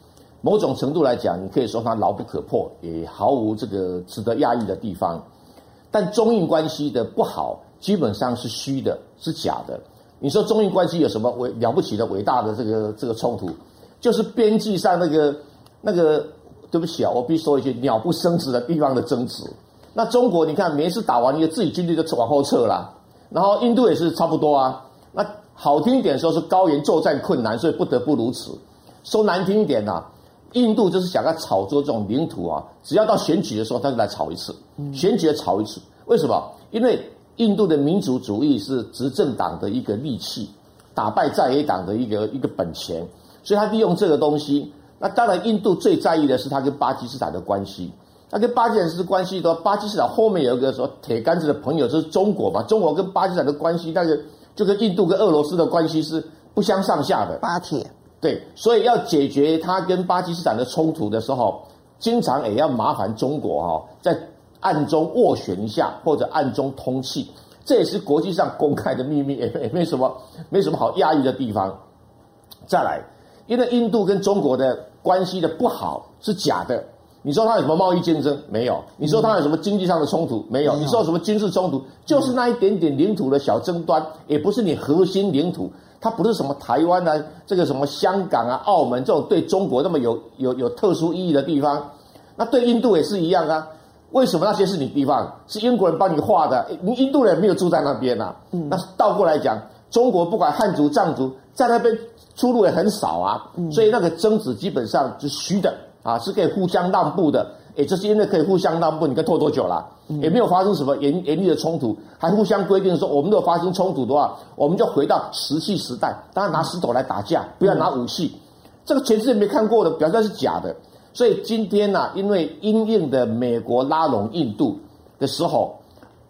某种程度来讲，你可以说它牢不可破，也毫无这个值得压抑的地方。但中印关系的不好，基本上是虚的，是假的。你说中印关系有什么伟了不起的伟大的这个这个冲突？就是边际上那个那个，对不起啊，我必须说一句鸟不生殖的地方的争执。那中国你看每一次打完一个自己军队就往后撤了，然后印度也是差不多啊。那好听一点说是高原作战困难，所以不得不如此。说难听一点呐、啊，印度就是想要炒作这种领土啊，只要到选举的时候他就来炒一次，选举炒一次。为什么？因为。印度的民族主义是执政党的一个利器，打败在野党的一个一个本钱，所以他利用这个东西。那当然，印度最在意的是他跟巴基斯坦的关系。那跟巴基斯坦是关系的，巴基斯坦后面有一个说铁杆子的朋友，就是中国嘛。中国跟巴基斯坦的关系，那个就跟印度跟俄罗斯的关系是不相上下的。巴铁对，所以要解决他跟巴基斯坦的冲突的时候，经常也要麻烦中国哈，在。暗中斡旋一下，或者暗中通气，这也是国际上公开的秘密，也也没什么，没什么好压抑的地方。再来，因为印度跟中国的关系的不好是假的。你说他有什么贸易竞争？没有。你说他有什么经济上的冲突？没有。你说有什么军事冲突？就是那一点点领土的小争端，也不是你核心领土。它不是什么台湾啊，这个什么香港啊、澳门这种对中国那么有有有特殊意义的地方。那对印度也是一样啊。为什么那些是你地方？是英国人帮你画的？你印度人没有住在那边呐、啊。嗯、那倒过来讲，中国不管汉族、藏族，在那边出入也很少啊，所以那个争执基本上是虚的啊，是可以互相让步的。哎，这是因为可以互相让步，你看拖多久了？也没有发生什么严严厉的冲突，还互相规定说，我们如果发生冲突的话，我们就回到石器时代，当然拿石头来打架，不要拿武器。这个全世界没看过的，表示是假的。所以今天呢、啊，因为因应的美国拉拢印度的时候，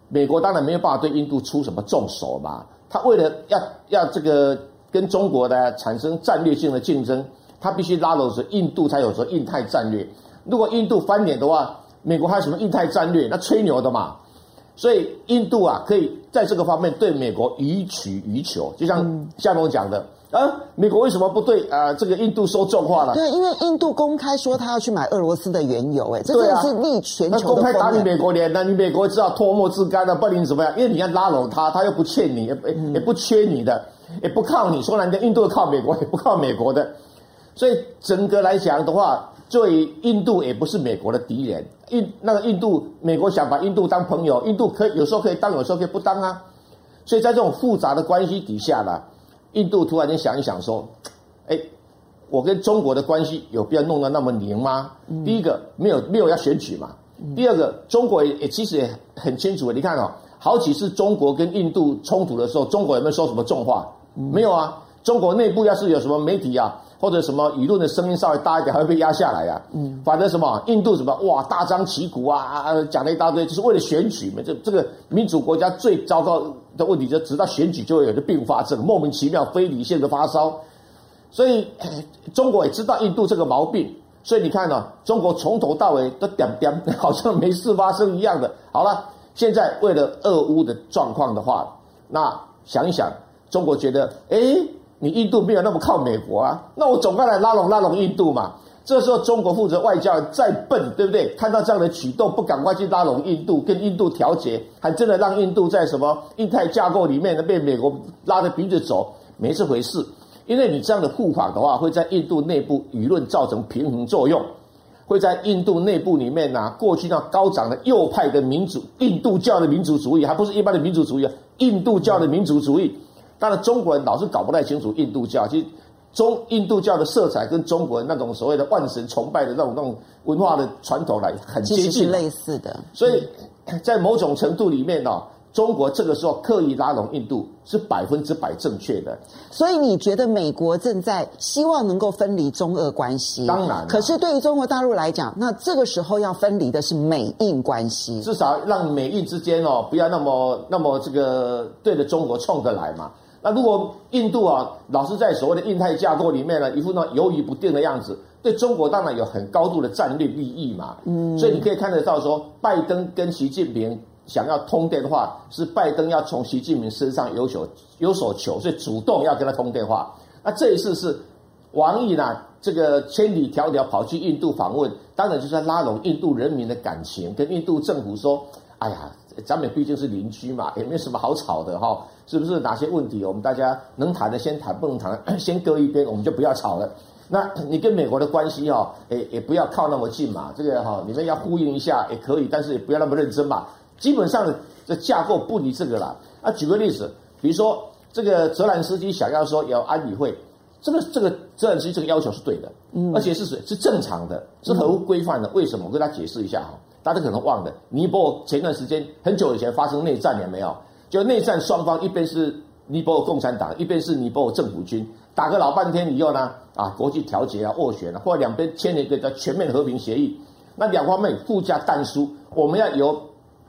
美国当然没有办法对印度出什么重手嘛。他为了要要这个跟中国呢产生战略性的竞争，他必须拉拢着印度才有说印太战略。如果印度翻脸的话，美国还有什么印太战略？那吹牛的嘛。所以印度啊，可以在这个方面对美国予取予求，就像夏龙讲的啊，美国为什么不对啊这个印度说重话呢？对，因为印度公开说他要去买俄罗斯的原油，哎，这真的是逆全球的。那公开打你美国脸，那你美国知道唾沫自干了，不然怎么样？因为你要拉拢他，他又不欠你，也也不缺你的，也不靠你。说难听，印度靠美国，也不靠美国的。所以整个来讲的话。所以印度也不是美国的敌人，印那个印度，美国想把印度当朋友，印度可以有时候可以当，有时候可以不当啊。所以在这种复杂的关系底下呢，印度突然间想一想说，哎，我跟中国的关系有必要弄得那么凝吗？第一个没有没有要选举嘛，第二个中国也也其实也很清楚，你看哦，好几次中国跟印度冲突的时候，中国有没有说什么重话？没有啊，中国内部要是有什么媒体啊。或者什么舆论的声音稍微大一点，还会被压下来呀、啊。嗯，反正什么印度什么哇，大张旗鼓啊，讲了一大堆，就是为了选举嘛。这这个民主国家最糟糕的问题，就直到选举就会有个并发症，莫名其妙非理性的发烧。所以 中国也知道印度这个毛病，所以你看呢、啊，中国从头到尾都点点，好像没事发生一样的。好了，现在为了俄乌的状况的话，那想一想，中国觉得哎。诶你印度没有那么靠美国啊，那我总该来拉拢拉拢印度嘛。这时候中国负责外交再笨，对不对？看到这样的举动，不赶快去拉拢印度，跟印度调节，还真的让印度在什么印太架构里面呢被美国拉着鼻子走，没这回事。因为你这样的护法的话，会在印度内部舆论造成平衡作用，会在印度内部里面呢，过去那高涨的右派的民主印度教的民族主义，还不是一般的民族主义啊，印度教的民族主义。当然，中国人老是搞不太清楚印度教。其实，中印度教的色彩跟中国人那种所谓的万神崇拜的那种那种文化的传统来很接近，类似的。所以 在某种程度里面呢，中国这个时候刻意拉拢印度是百分之百正确的。所以你觉得美国正在希望能够分离中俄关系？当然。可是对于中国大陆来讲，那这个时候要分离的是美印关系，至少让美印之间哦不要那么那么这个对着中国冲着来嘛。那如果印度啊老是在所谓的印太架构里面呢，一副那犹豫不定的样子，对中国当然有很高度的战略利益嘛。嗯，所以你可以看得到说，拜登跟习近平想要通电话，是拜登要从习近平身上有所有所求，所以主动要跟他通电话。那这一次是王毅呢，这个千里迢迢跑去印度访问，当然就是在拉拢印度人民的感情，跟印度政府说，哎呀。咱们毕竟是邻居嘛，也没什么好吵的哈，是不是？哪些问题我们大家能谈的先谈，不能谈的 先搁一边，我们就不要吵了。那你跟美国的关系哈，也也不要靠那么近嘛，这个哈，你们要呼应一下也可以，但是也不要那么认真嘛。基本上这架构不离这个啦。啊，举个例子，比如说这个泽兰斯基想要说要安理会，这个这个泽兰斯基这个要求是对的，嗯，而且是是正常的，是合乎规范的。为什么？我跟他解释一下哈。大家可能忘了，尼泊尔前段时间很久以前发生内战，了没有？就内战双方一边是尼泊尔共产党，一边是尼泊尔政府军，打个老半天以后呢，啊，国际调解啊，斡旋啊，或者两边签了一个叫全面和平协议。那两方面附加但书，我们要由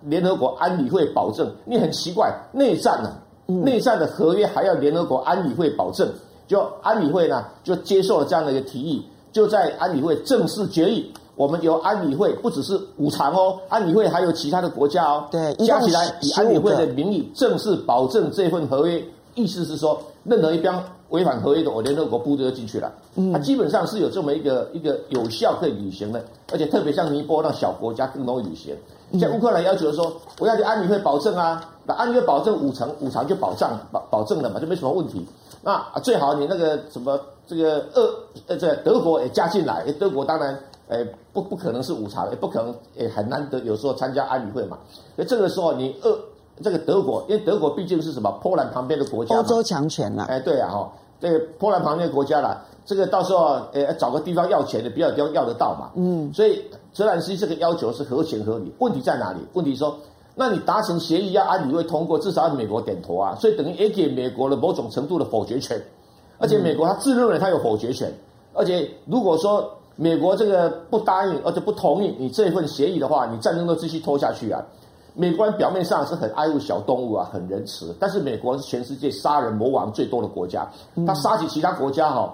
联合国安理会保证。你很奇怪，内战呢、啊，内战的合约还要联合国安理会保证，就安理会呢就接受了这样的一个提议，就在安理会正式决议。我们由安理会不只是五常哦，安理会还有其他的国家哦，对，加起来以安理会的名义正式保证这份合约，意思是说，任何一边违反合约的，我联合国部队就进去了。嗯，它基本上是有这么一个一个有效可以履行的，而且特别像尼泊尔那小国家更容易履行。像乌克兰要求说，我要去安理会保证啊，那安理会保证五成，五常就保障保保证了嘛，就没什么问题。那最好你那个什么这个俄呃这德国也加进来，德国当然。诶，不不可能是五茶，也不可能，诶，很难得有时候参加安理会嘛。那这个时候，你俄这个德国，因为德国毕竟是什么波兰旁边的国家，欧洲强权了。哎，对啊，哈，这个波兰旁边的国家啦，这个到时候呃找个地方要钱的，比较要要得到嘛。嗯，所以泽兰斯基这个要求是合情合理。问题在哪里？问题说，那你达成协议要安理会通过，至少要美国点头啊，所以等于也给美国了某种程度的否决权。而且美国他自认为他有否决权，而且如果说美国这个不答应，而且不同意你这份协议的话，你战争都继续拖下去啊。美国表面上是很爱护小动物啊，很仁慈，但是美国是全世界杀人魔王最多的国家，他杀起其他国家哈，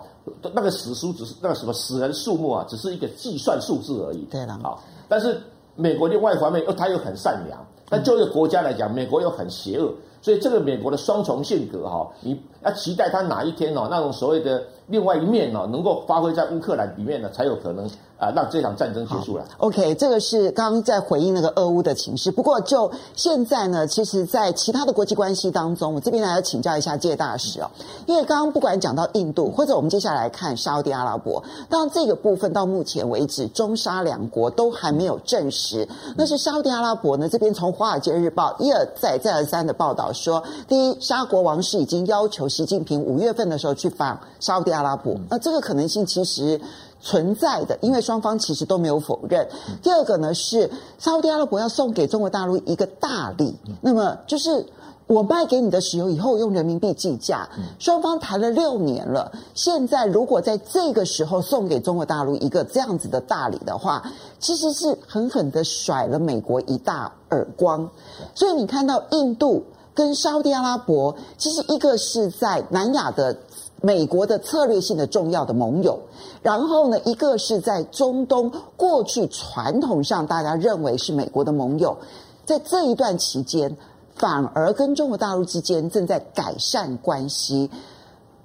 那个死书只是那个什么死人数目啊，只是一个计算数字而已。对了，好，但是美国另外一方面又他又很善良，但就一个国家来讲，美国又很邪恶，所以这个美国的双重性格哈，你要期待他哪一天哦，那种所谓的另外一面哦，能够发挥在乌克兰里面呢，才有可能。啊，让这场战争结束了。OK，这个是刚刚在回应那个俄乌的情势。不过就现在呢，其实，在其他的国际关系当中，我这边来要请教一下介大使哦。因为刚刚不管讲到印度，或者我们接下来看沙乌地阿拉伯，当这个部分到目前为止，中沙两国都还没有证实。那是沙乌地阿拉伯呢，这边从《华尔街日报》一而再、再而三的报道说，第一，沙国王室已经要求习近平五月份的时候去访沙乌地阿拉伯。那这个可能性其实。存在的，因为双方其实都没有否认。第二个呢是沙乌地阿拉伯要送给中国大陆一个大礼，那么就是我卖给你的石油以后用人民币计价。双方谈了六年了，现在如果在这个时候送给中国大陆一个这样子的大礼的话，其实是狠狠的甩了美国一大耳光。所以你看到印度跟沙乌地阿拉伯，其实一个是在南亚的。美国的策略性的重要的盟友，然后呢，一个是在中东过去传统上大家认为是美国的盟友，在这一段期间，反而跟中国大陆之间正在改善关系，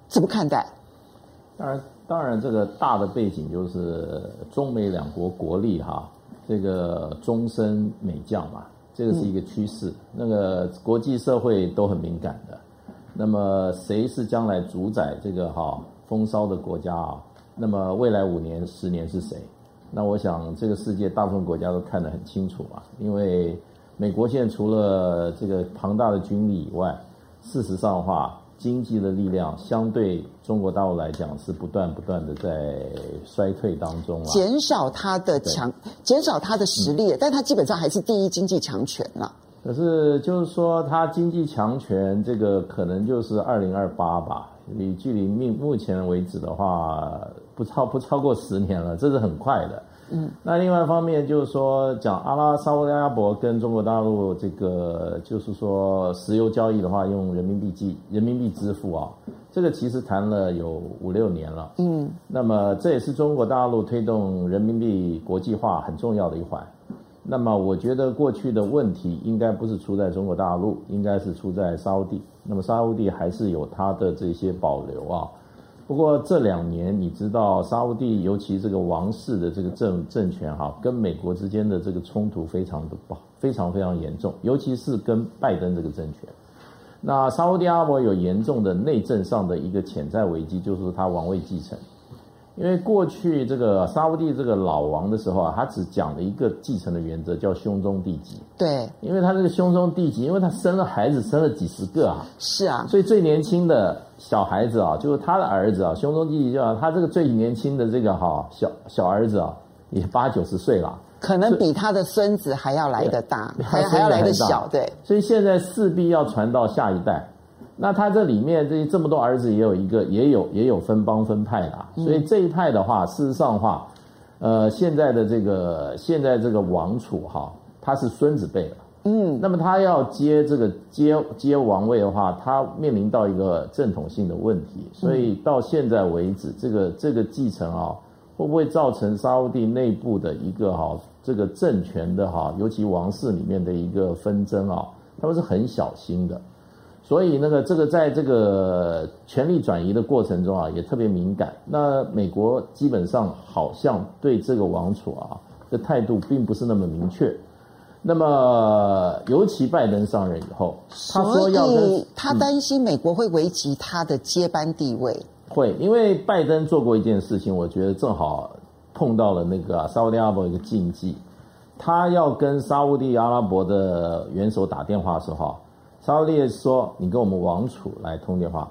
怎么看待？当然，当然，这个大的背景就是中美两国国力哈，这个终身美将嘛，这个是一个趋势，那个国际社会都很敏感的。那么谁是将来主宰这个哈风骚的国家啊？那么未来五年、十年是谁？那我想这个世界大部分国家都看得很清楚嘛。因为美国现在除了这个庞大的军力以外，事实上的话，经济的力量相对中国大陆来讲是不断不断的在衰退当中啊，减少它的强，减少它的实力，嗯、但它基本上还是第一经济强权了。可是，就是说，它经济强权这个可能就是二零二八吧。你距离目目前为止的话，不超不超过十年了，这是很快的。嗯。那另外一方面就是说，讲阿拉沙乌拉伯跟中国大陆这个，就是说石油交易的话，用人民币计人民币支付啊，这个其实谈了有五六年了。嗯。那么这也是中国大陆推动人民币国际化很重要的一环。那么我觉得过去的问题应该不是出在中国大陆，应该是出在沙乌地。那么沙乌地还是有它的这些保留啊。不过这两年你知道沙乌地，尤其这个王室的这个政政权哈，跟美国之间的这个冲突非常的不好非常非常严重，尤其是跟拜登这个政权。那沙乌地阿拉伯有严重的内政上的一个潜在危机，就是他王位继承。因为过去这个沙乌地这个老王的时候啊，他只讲了一个继承的原则，叫兄终弟及。对，因为他这个兄终弟及，因为他生了孩子，生了几十个啊。是啊。所以最年轻的小孩子啊，就是他的儿子啊，兄终弟及，就他这个最年轻的这个哈小小儿子啊，也八九十岁了。可能比他的孙子还要来得大，还还要来得小，对。所以现在势必要传到下一代。那他这里面这这么多儿子，也有一个，也有也有分帮分派的，所以这一派的话，事实上的话，呃，现在的这个现在这个王储哈，他是孙子辈了，嗯，那么他要接这个接接王位的话，他面临到一个正统性的问题，所以到现在为止，这个这个继承啊，会不会造成沙乌地内部的一个哈这个政权的哈，尤其王室里面的一个纷争啊，他们是很小心的。所以那个这个在这个权力转移的过程中啊，也特别敏感。那美国基本上好像对这个王储啊的态度并不是那么明确。那么尤其拜登上任以后，他说要跟他担心美国会危及他的接班地位。嗯、会，因为拜登做过一件事情，我觉得正好碰到了那个沙乌地阿拉伯一个禁忌。他要跟沙乌地阿拉伯的元首打电话的时候。沙乌地说你跟我们王储来通电话，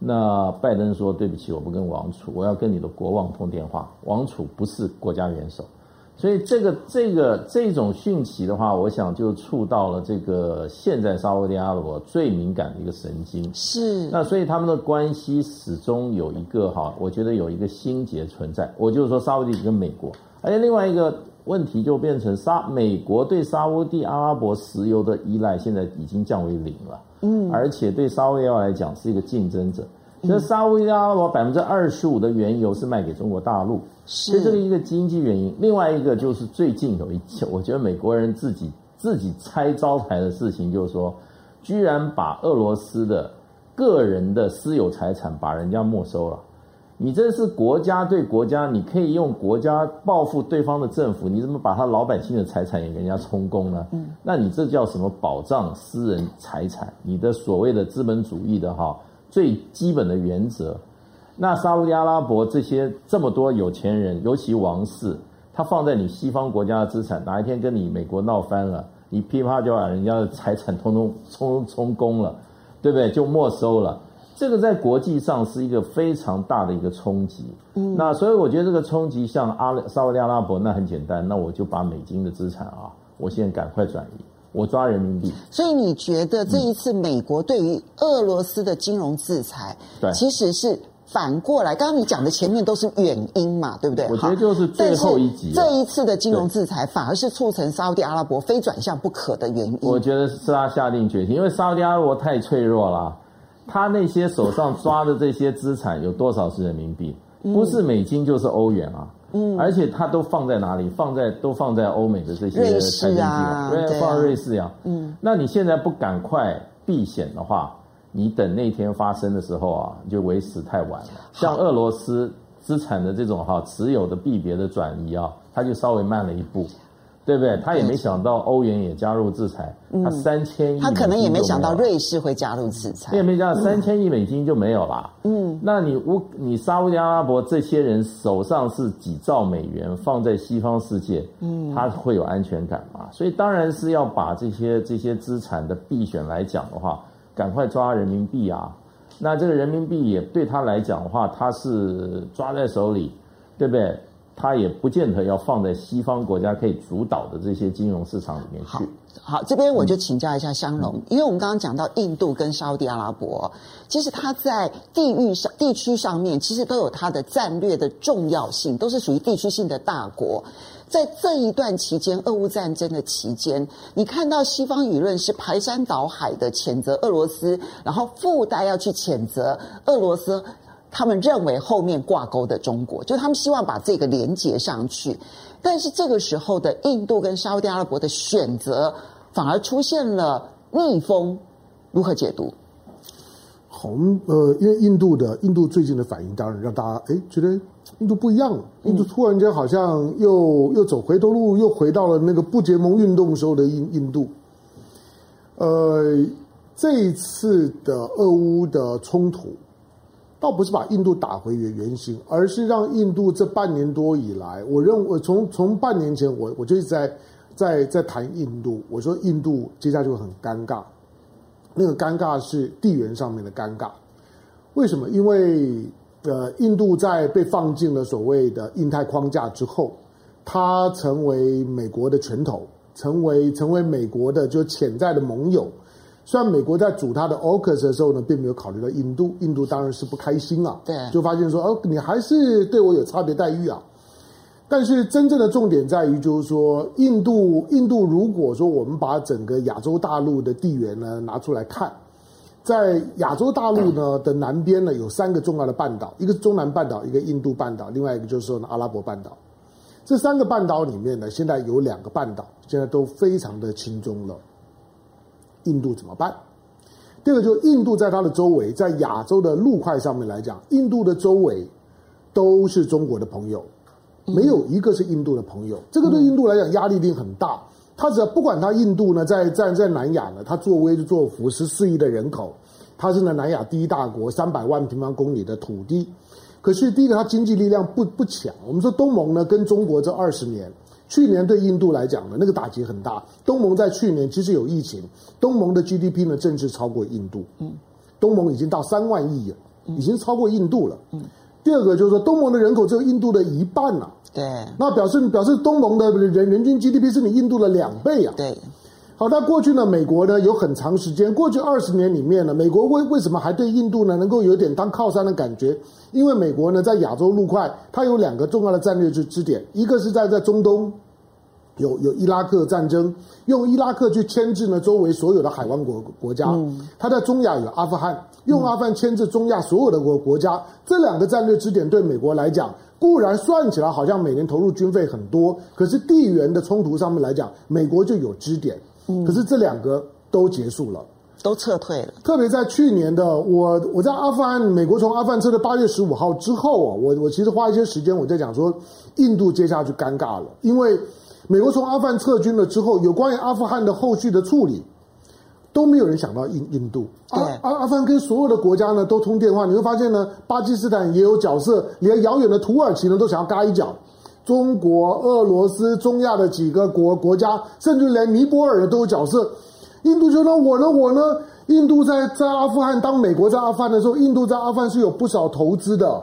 那拜登说对不起，我不跟王储，我要跟你的国王通电话。王储不是国家元首。所以这个这个这种讯息的话，我想就触到了这个现在沙乌地阿拉伯最敏感的一个神经。是。那所以他们的关系始终有一个哈，我觉得有一个心结存在。我就是说沙乌地跟美国，而且另外一个问题就变成沙美国对沙乌地阿拉伯石油的依赖现在已经降为零了。嗯。而且对沙乌地来讲是一个竞争者。那沙乌地阿拉伯百分之二十五的原油是卖给中国大陆，是这个一个经济原因。另外一个就是最近有一件，我觉得美国人自己自己拆招牌的事情，就是说，居然把俄罗斯的个人的私有财产把人家没收了。你这是国家对国家，你可以用国家报复对方的政府，你怎么把他老百姓的财产也给人家充公呢？嗯，那你这叫什么保障私人财产？你的所谓的资本主义的哈？最基本的原则，那沙乌地阿拉伯这些这么多有钱人，尤其王室，他放在你西方国家的资产，哪一天跟你美国闹翻了，你噼啪就把人家的财产通通充充公了，对不对？就没收了。这个在国际上是一个非常大的一个冲击。嗯，那所以我觉得这个冲击，像阿沙乌地阿拉伯，那很简单，那我就把美金的资产啊，我现在赶快转移。我抓人民币，所以你觉得这一次美国对于俄罗斯的金融制裁，对，其实是反过来。刚刚你讲的前面都是原因嘛，对不对？我觉得就是最后一集。这一次的金融制裁反而是促成沙乌地阿拉伯非转向不可的原因。我觉得是他下定决心，因为沙乌地阿拉伯太脆弱了，他那些手上抓的这些资产有多少是人民币？不是美金就是欧元啊。嗯，而且它都放在哪里？放在都放在欧美的这些财经地方，对，放在瑞士呀。嗯，那你现在不赶快避险的话，你等那天发生的时候啊，就为时太晚了。像俄罗斯资产的这种哈持有的币别的转移啊，它就稍微慢了一步。对不对？他也没想到欧元也加入制裁，嗯、他三千亿，他可能也没想到瑞士会加入制裁，也没想到三千亿美金就没有了。嗯，那你乌你沙乌地阿拉伯这些人手上是几兆美元放在西方世界，嗯，他会有安全感吗？所以当然是要把这些这些资产的避险来讲的话，赶快抓人民币啊。那这个人民币也对他来讲的话，他是抓在手里，对不对？它也不见得要放在西方国家可以主导的这些金融市场里面去。好，好，这边我就请教一下香龙，因为我们刚刚讲到印度跟沙乌地阿拉伯，其实它在地域上、地区上面，其实都有它的战略的重要性，都是属于地区性的大国。在这一段期间，俄乌战争的期间，你看到西方舆论是排山倒海的谴责俄罗斯，然后附带要去谴责俄罗斯。他们认为后面挂钩的中国，就他们希望把这个连接上去，但是这个时候的印度跟沙乌地阿拉伯的选择反而出现了逆风，如何解读？好，呃，因为印度的印度最近的反应，当然让大家哎觉得印度不一样，印度突然间好像又又走回头路，又回到了那个不结盟运动时候的印印度。呃，这一次的俄乌的冲突。倒不是把印度打回原原形，而是让印度这半年多以来，我认为从从半年前我我就一直在在在谈印度，我说印度接下来就会很尴尬，那个尴尬是地缘上面的尴尬。为什么？因为呃，印度在被放进了所谓的印太框架之后，它成为美国的拳头，成为成为美国的就潜在的盟友。虽然美国在组他的 AUKUS 的时候呢，并没有考虑到印度，印度当然是不开心啊，对，就发现说，哦，你还是对我有差别待遇啊。但是真正的重点在于，就是说，印度，印度如果说我们把整个亚洲大陆的地缘呢拿出来看，在亚洲大陆呢的南边呢有三个重要的半岛，一个是中南半岛，一个印度半岛，另外一个就是说呢阿拉伯半岛。这三个半岛里面呢，现在有两个半岛现在都非常的轻中了。印度怎么办？第二个就是印度在它的周围，在亚洲的陆块上面来讲，印度的周围都是中国的朋友，没有一个是印度的朋友。这个对印度来讲压力一定很大。他只要不管他印度呢，在在在南亚呢，他作威作福，十四亿的人口，他是呢南亚第一大国，三百万平方公里的土地。可是第一个，他经济力量不不强。我们说东盟呢，跟中国这二十年。去年对印度来讲呢，那个打击很大。东盟在去年其实有疫情，东盟的 GDP 呢，正式超过印度。嗯，东盟已经到三万亿了，已经超过印度了。嗯，第二个就是说，东盟的人口只有印度的一半了。对，那表示表示东盟的人人均 GDP 是你印度的两倍啊。对。好，那过去呢，美国呢有很长时间，过去二十年里面呢，美国为为什么还对印度呢能够有点当靠山的感觉？因为美国呢在亚洲陆块，它有两个重要的战略支支点，一个是在在中东，有有伊拉克战争，用伊拉克去牵制呢周围所有的海湾国国家；它在中亚有阿富汗，用阿富汗牵制中亚所有的国国家。这两个战略支点对美国来讲，固然算起来好像每年投入军费很多，可是地缘的冲突上面来讲，美国就有支点。可是这两个都结束了，都撤退了。特别在去年的我，我在阿富汗，美国从阿富汗撤的八月十五号之后啊，我我其实花一些时间我在讲说，印度接下去尴尬了，因为美国从阿富汗撤军了之后，有关于阿富汗的后续的处理，都没有人想到印印度。阿阿阿富汗跟所有的国家呢都通电话，你会发现呢，巴基斯坦也有角色，连遥远的土耳其呢都想要嘎一脚。中国、俄罗斯、中亚的几个国国家，甚至连尼泊尔的都有角色。印度就说：“我呢，我呢？印度在在阿富汗，当美国在阿富汗的时候，印度在阿富汗是有不少投资的。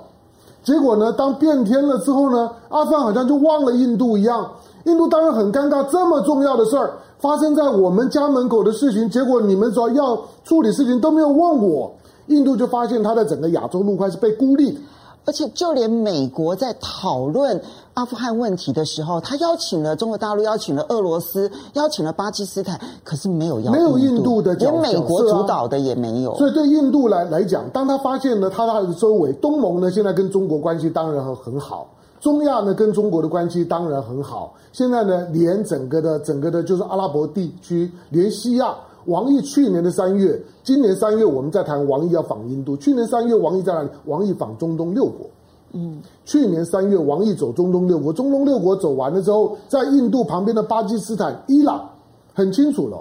结果呢，当变天了之后呢，阿富汗好像就忘了印度一样。印度当然很尴尬，这么重要的事儿发生在我们家门口的事情，结果你们说要处理事情都没有问我，印度就发现他在整个亚洲陆块是被孤立的。”而且，就连美国在讨论阿富汗问题的时候，他邀请了中国大陆，邀请了俄罗斯，邀请了巴基斯坦，可是没有邀没有印度的角，连美国主导的也没有。所以，对印度来来讲，当他发现呢，他他的周围东盟呢，现在跟中国关系当然很很好，中亚呢跟中国的关系当然很好，现在呢，连整个的整个的，就是阿拉伯地区，连西亚。王毅去年的三月，今年三月我们在谈王毅要访印度。去年三月王毅在哪里？王毅访中东六国。嗯，去年三月王毅走中东六国，中东六国走完了之后，在印度旁边的巴基斯坦、伊朗很清楚了，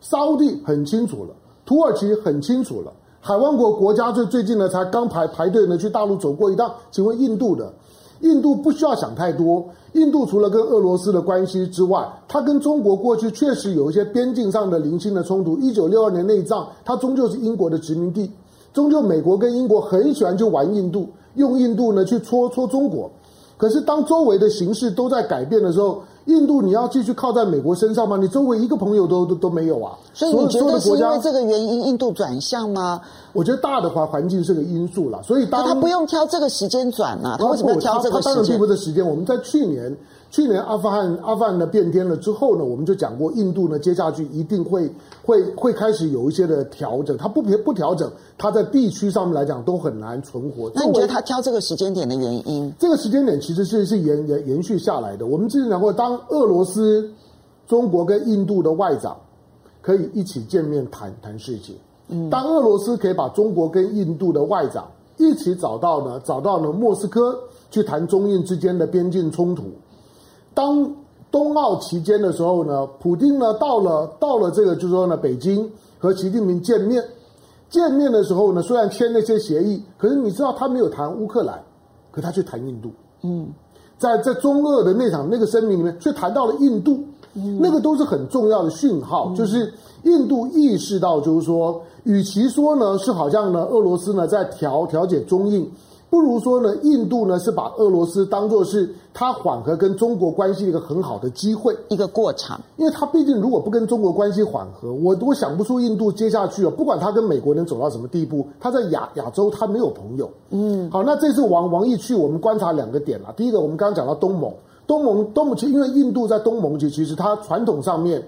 沙乌地很清楚了，土耳其很清楚了，海湾国国家最最近呢才刚排排队呢去大陆走过一趟。请问印度的？印度不需要想太多。印度除了跟俄罗斯的关系之外，它跟中国过去确实有一些边境上的零星的冲突。一九六二年内战，它终究是英国的殖民地，终究美国跟英国很喜欢去玩印度，用印度呢去戳戳中国。可是当周围的形势都在改变的时候，印度你要继续靠在美国身上吗？你周围一个朋友都都都没有啊！所以你觉得是因为这个原因，印度转向吗？我觉得大的环环境是个因素啦。所以当他不用挑这个时间转啊，他为什么要挑这个时间？他当然并不是时间。我们在去年。去年阿富汗阿富汗的变天了之后呢，我们就讲过，印度呢接下去一定会会会开始有一些的调整，它不不调整，它在地区上面来讲都很难存活。那你觉得他挑这个时间点的原因？这个时间点其实是是延延延续下来的。我们之前讲过，当俄罗斯、中国跟印度的外长可以一起见面谈谈事情，嗯，当俄罗斯可以把中国跟印度的外长一起找到呢，找到呢莫斯科去谈中印之间的边境冲突。当冬奥期间的时候呢，普丁呢到了到了这个就是说呢，北京和习近平见面。见面的时候呢，虽然签了些协议，可是你知道他没有谈乌克兰，可他却谈印度。嗯，在在中俄的那场那个声明里面，却谈到了印度。嗯，那个都是很重要的讯号，就是印度意识到，就是说，与其说呢是好像呢俄罗斯呢在调调解中印。不如说呢，印度呢是把俄罗斯当作是它缓和跟中国关系一个很好的机会，一个过场。因为它毕竟如果不跟中国关系缓和，我我想不出印度接下去啊，不管它跟美国能走到什么地步，它在亚亚洲它没有朋友。嗯，好，那这次王王毅去，我们观察两个点啊。第一个，我们刚刚讲到东盟，东盟东盟其实因为印度在东盟其实其实它传统上面。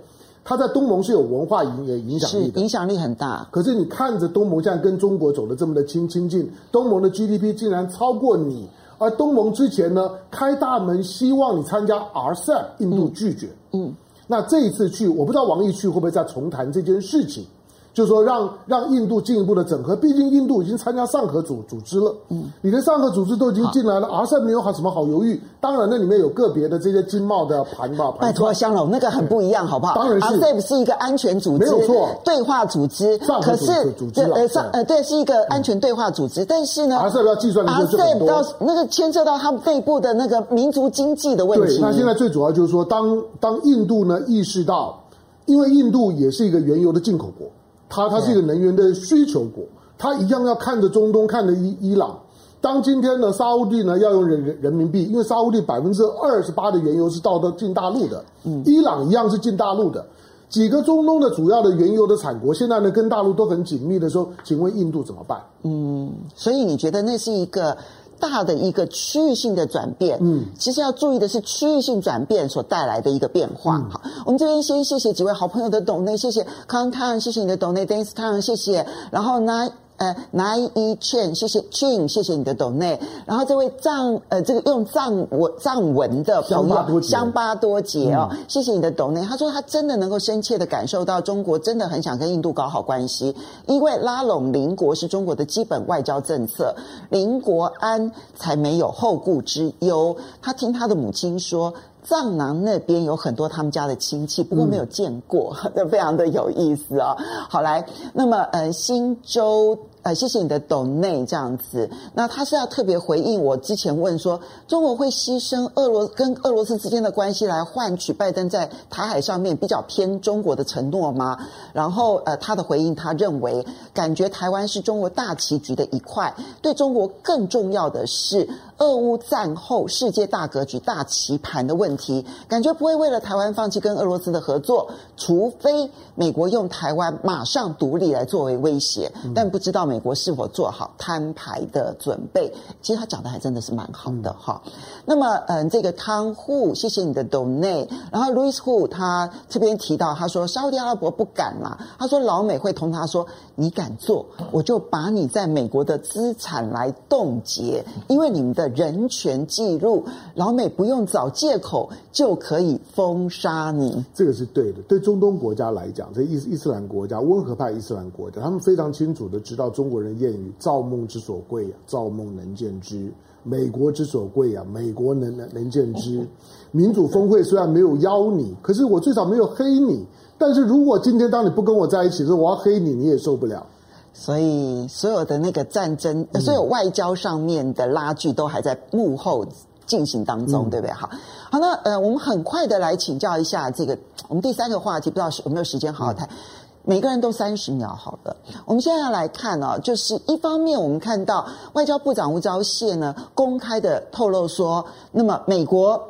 他在东盟是有文化影影响力的，影响力很大。可是你看着东盟现在跟中国走的这么的亲亲近，东盟的 GDP 竟然超过你，而东盟之前呢开大门希望你参加 RCEP，印度拒绝。嗯，嗯，那这一次去，我不知道王毅去会不会再重谈这件事情。就是说让让印度进一步的整合，毕竟印度已经参加上合组组织了，嗯，你的上合组织都已经进来了，RCEP 没有好什么好犹豫。当然，那里面有个别的这些经贸的盘吧，拜托香龙，那个很不一样，好不好？当然是，RCEP 是一个安全组织，没有错，对话组织，上合组组织呃上呃对，是一个安全对话组织，但是呢，RCEP 要计算的就是很多，那个牵涉到他们内部的那个民族经济的问题。对，那现在最主要就是说，当当印度呢意识到，因为印度也是一个原油的进口国。它它是一个能源的需求国，它一样要看着中东，看着伊伊朗。当今天呢，沙乌地呢要用人人人民币，因为沙乌地百分之二十八的原油是到的进大陆的，嗯，伊朗一样是进大陆的。几个中东的主要的原油的产国，现在呢跟大陆都很紧密的时候，请问印度怎么办？嗯，所以你觉得那是一个？大的一个区域性的转变，嗯，其实要注意的是区域性转变所带来的一个变化。嗯、好，我们这边先谢谢几位好朋友的懂内，谢谢康康，谢谢你的懂内，Dance Town，谢谢，然后呢？呃，拿一券，谢谢俊，谢谢你的抖内。然后这位藏，呃，这个用藏文藏文的朋友，香巴多杰哦，谢谢你的抖内。他说他真的能够深切的感受到中国真的很想跟印度搞好关系，因为拉拢邻国是中国的基本外交政策，邻国安才没有后顾之忧。他听他的母亲说。藏南那边有很多他们家的亲戚，不过没有见过，那、嗯、非常的有意思啊、哦。好来，那么呃，新州。呃，谢谢你的斗内这样子。那他是要特别回应我之前问说，中国会牺牲俄罗跟俄罗斯之间的关系来换取拜登在台海上面比较偏中国的承诺吗？然后呃，他的回应，他认为感觉台湾是中国大棋局的一块，对中国更重要的是俄乌战后世界大格局大棋盘的问题，感觉不会为了台湾放弃跟俄罗斯的合作，除非美国用台湾马上独立来作为威胁，但不知道。美国是否做好摊牌的准备？其实他讲的还真的是蛮好的哈。嗯、那么，嗯，这个汤户，谢谢你的 donate。然后，Louis Hu 他这边提到，他说沙乌地阿拉伯不敢嘛。他说老美会同他说，你敢做，我就把你在美国的资产来冻结，因为你们的人权记录，老美不用找借口就可以封杀你。这个是对的。对中东国家来讲，这伊伊斯兰国家，温和派伊斯兰国家，他们非常清楚的知道。中国人谚语：“造梦之所贵呀，造梦能见之；美国之所贵啊，美国能能能见之。民主峰会虽然没有邀你，可是我最少没有黑你。但是如果今天当你不跟我在一起，的时候我要黑你，你也受不了。所以所有的那个战争，所有外交上面的拉锯都还在幕后进行当中，嗯、对不对？好，好，那呃，我们很快的来请教一下这个我们第三个话题，不知道有没有时间好好谈。嗯每个人都三十秒，好了。我们现在要来看啊，就是一方面，我们看到外交部长吴钊燮呢公开的透露说，那么美国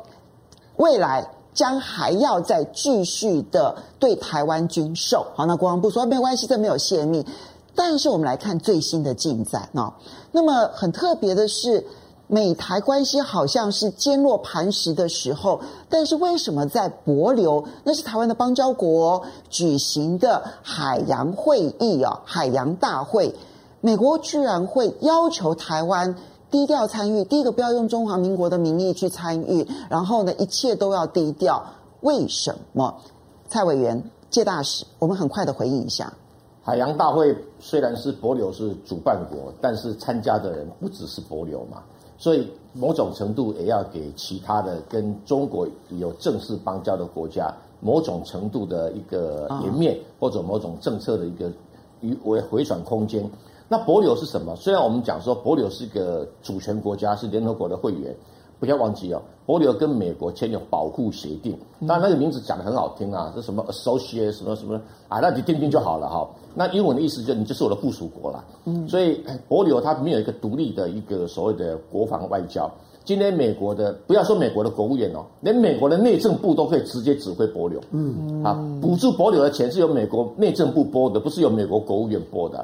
未来将还要再继续的对台湾军售。好，那国防部说没关系，这没有泄密。但是我们来看最新的进展哦，那么很特别的是。美台关系好像是坚若磐石的时候，但是为什么在帛琉，那是台湾的邦交国举行的海洋会议啊，海洋大会，美国居然会要求台湾低调参与？第一个不要用中华民国的名义去参与，然后呢，一切都要低调。为什么？蔡委员、介大使，我们很快的回应一下。海洋大会虽然是帛琉是主办国，但是参加的人不只是帛琉嘛。所以某种程度也要给其他的跟中国有正式邦交的国家某种程度的一个颜面，或者某种政策的一个余为回转空间。那帛琉是什么？虽然我们讲说帛琉是一个主权国家，是联合国的会员，不要忘记哦，帛琉跟美国签有保护协定。当然那个名字讲得很好听啊，这什么 associate 什么什么啊，那你听听就好了哈。那英文的意思就是你就是我的附属国了，嗯，所以帛琉它没有一个独立的一个所谓的国防外交。今天美国的不要说美国的国务院哦，连美国的内政部都可以直接指挥帛琉，嗯，啊，补助帛琉的钱是由美国内政部拨的，不是由美国国务院拨的。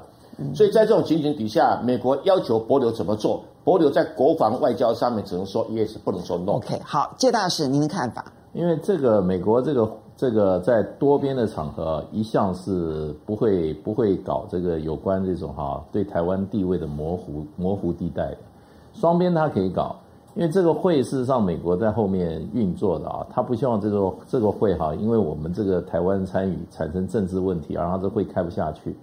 所以在这种情形底下，美国要求帛琉怎么做，帛琉在国防外交上面只能说 yes，不能说 no。OK，好，谢大使您的看法？因为这个美国这个。这个在多边的场合一向是不会不会搞这个有关这种哈对台湾地位的模糊模糊地带的，双边它可以搞，因为这个会事实上美国在后面运作的啊，他不希望这个这个会哈，因为我们这个台湾参与产生政治问题，而让这会开不下去，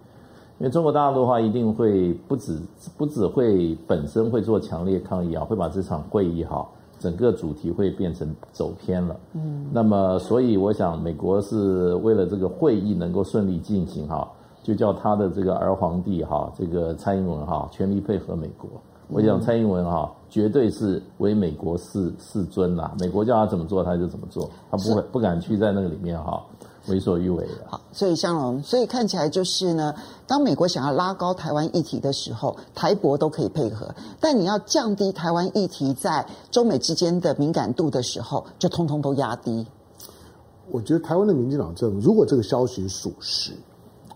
因为中国大陆的话，一定会不止不止会本身会做强烈抗议啊，会把这场会议哈，整个主题会变成走偏了。嗯，那么所以我想，美国是为了这个会议能够顺利进行哈，就叫他的这个儿皇帝哈，这个蔡英文哈，全力配合美国。我想蔡英文哈，绝对是为美国世世尊呐，美国叫他怎么做他就怎么做，他不会不敢去在那个里面哈。为所欲为的。好，所以香龙，所以看起来就是呢，当美国想要拉高台湾议题的时候，台博都可以配合；但你要降低台湾议题在中美之间的敏感度的时候，就通通都压低。我觉得台湾的民进党政府，如果这个消息属实，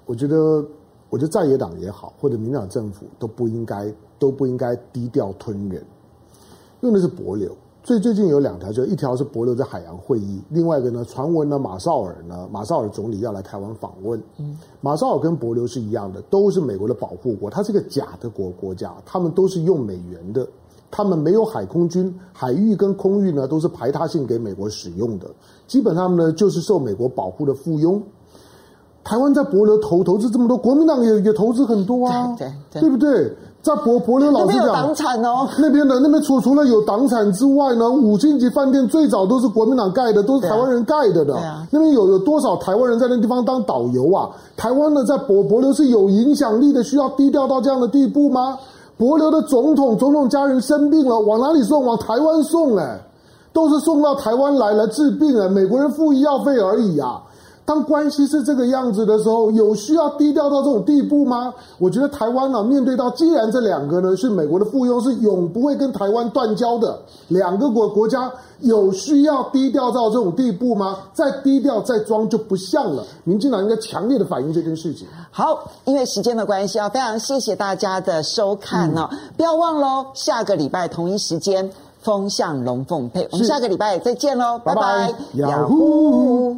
我觉得，我觉得在野党也好，或者民进党政府都不应该都不应该低调吞人，用的是帛琉。所以最近有两条，就一条是帛琉在海洋会议，另外一个呢，传闻呢，马绍尔呢，马绍尔总理要来台湾访问。嗯，马绍尔跟帛琉是一样的，都是美国的保护国，它是个假的国国家，他们都是用美元的，他们没有海空军，海域跟空域呢都是排他性给美国使用的，基本上呢就是受美国保护的附庸。台湾在帛琉投投资这么多，国民党也也投资很多啊，对，对，对，对不对？在帛帛琉老师讲，那边有党产哦。那边的那边除除了有党产之外呢，五星级饭店最早都是国民党盖的，都是台湾人盖的的。对啊，那边有有多少台湾人在那地方当导游啊？台湾的，在帛帛琉是有影响力的，需要低调到这样的地步吗？帛琉的总统总统家人生病了，往哪里送？往台湾送哎，都是送到台湾来来治病哎，美国人付医药费而已啊。当关系是这个样子的时候，有需要低调到这种地步吗？我觉得台湾啊，面对到既然这两个呢是美国的附庸，是永不会跟台湾断交的两个国国家，有需要低调到这种地步吗？再低调再装就不像了。民进党应该强烈的反映这件事情。好，因为时间的关系啊，非常谢谢大家的收看哦，嗯、不要忘喽，下个礼拜同一时间风向龙凤配，我们下个礼拜再见喽，拜拜，雅虎。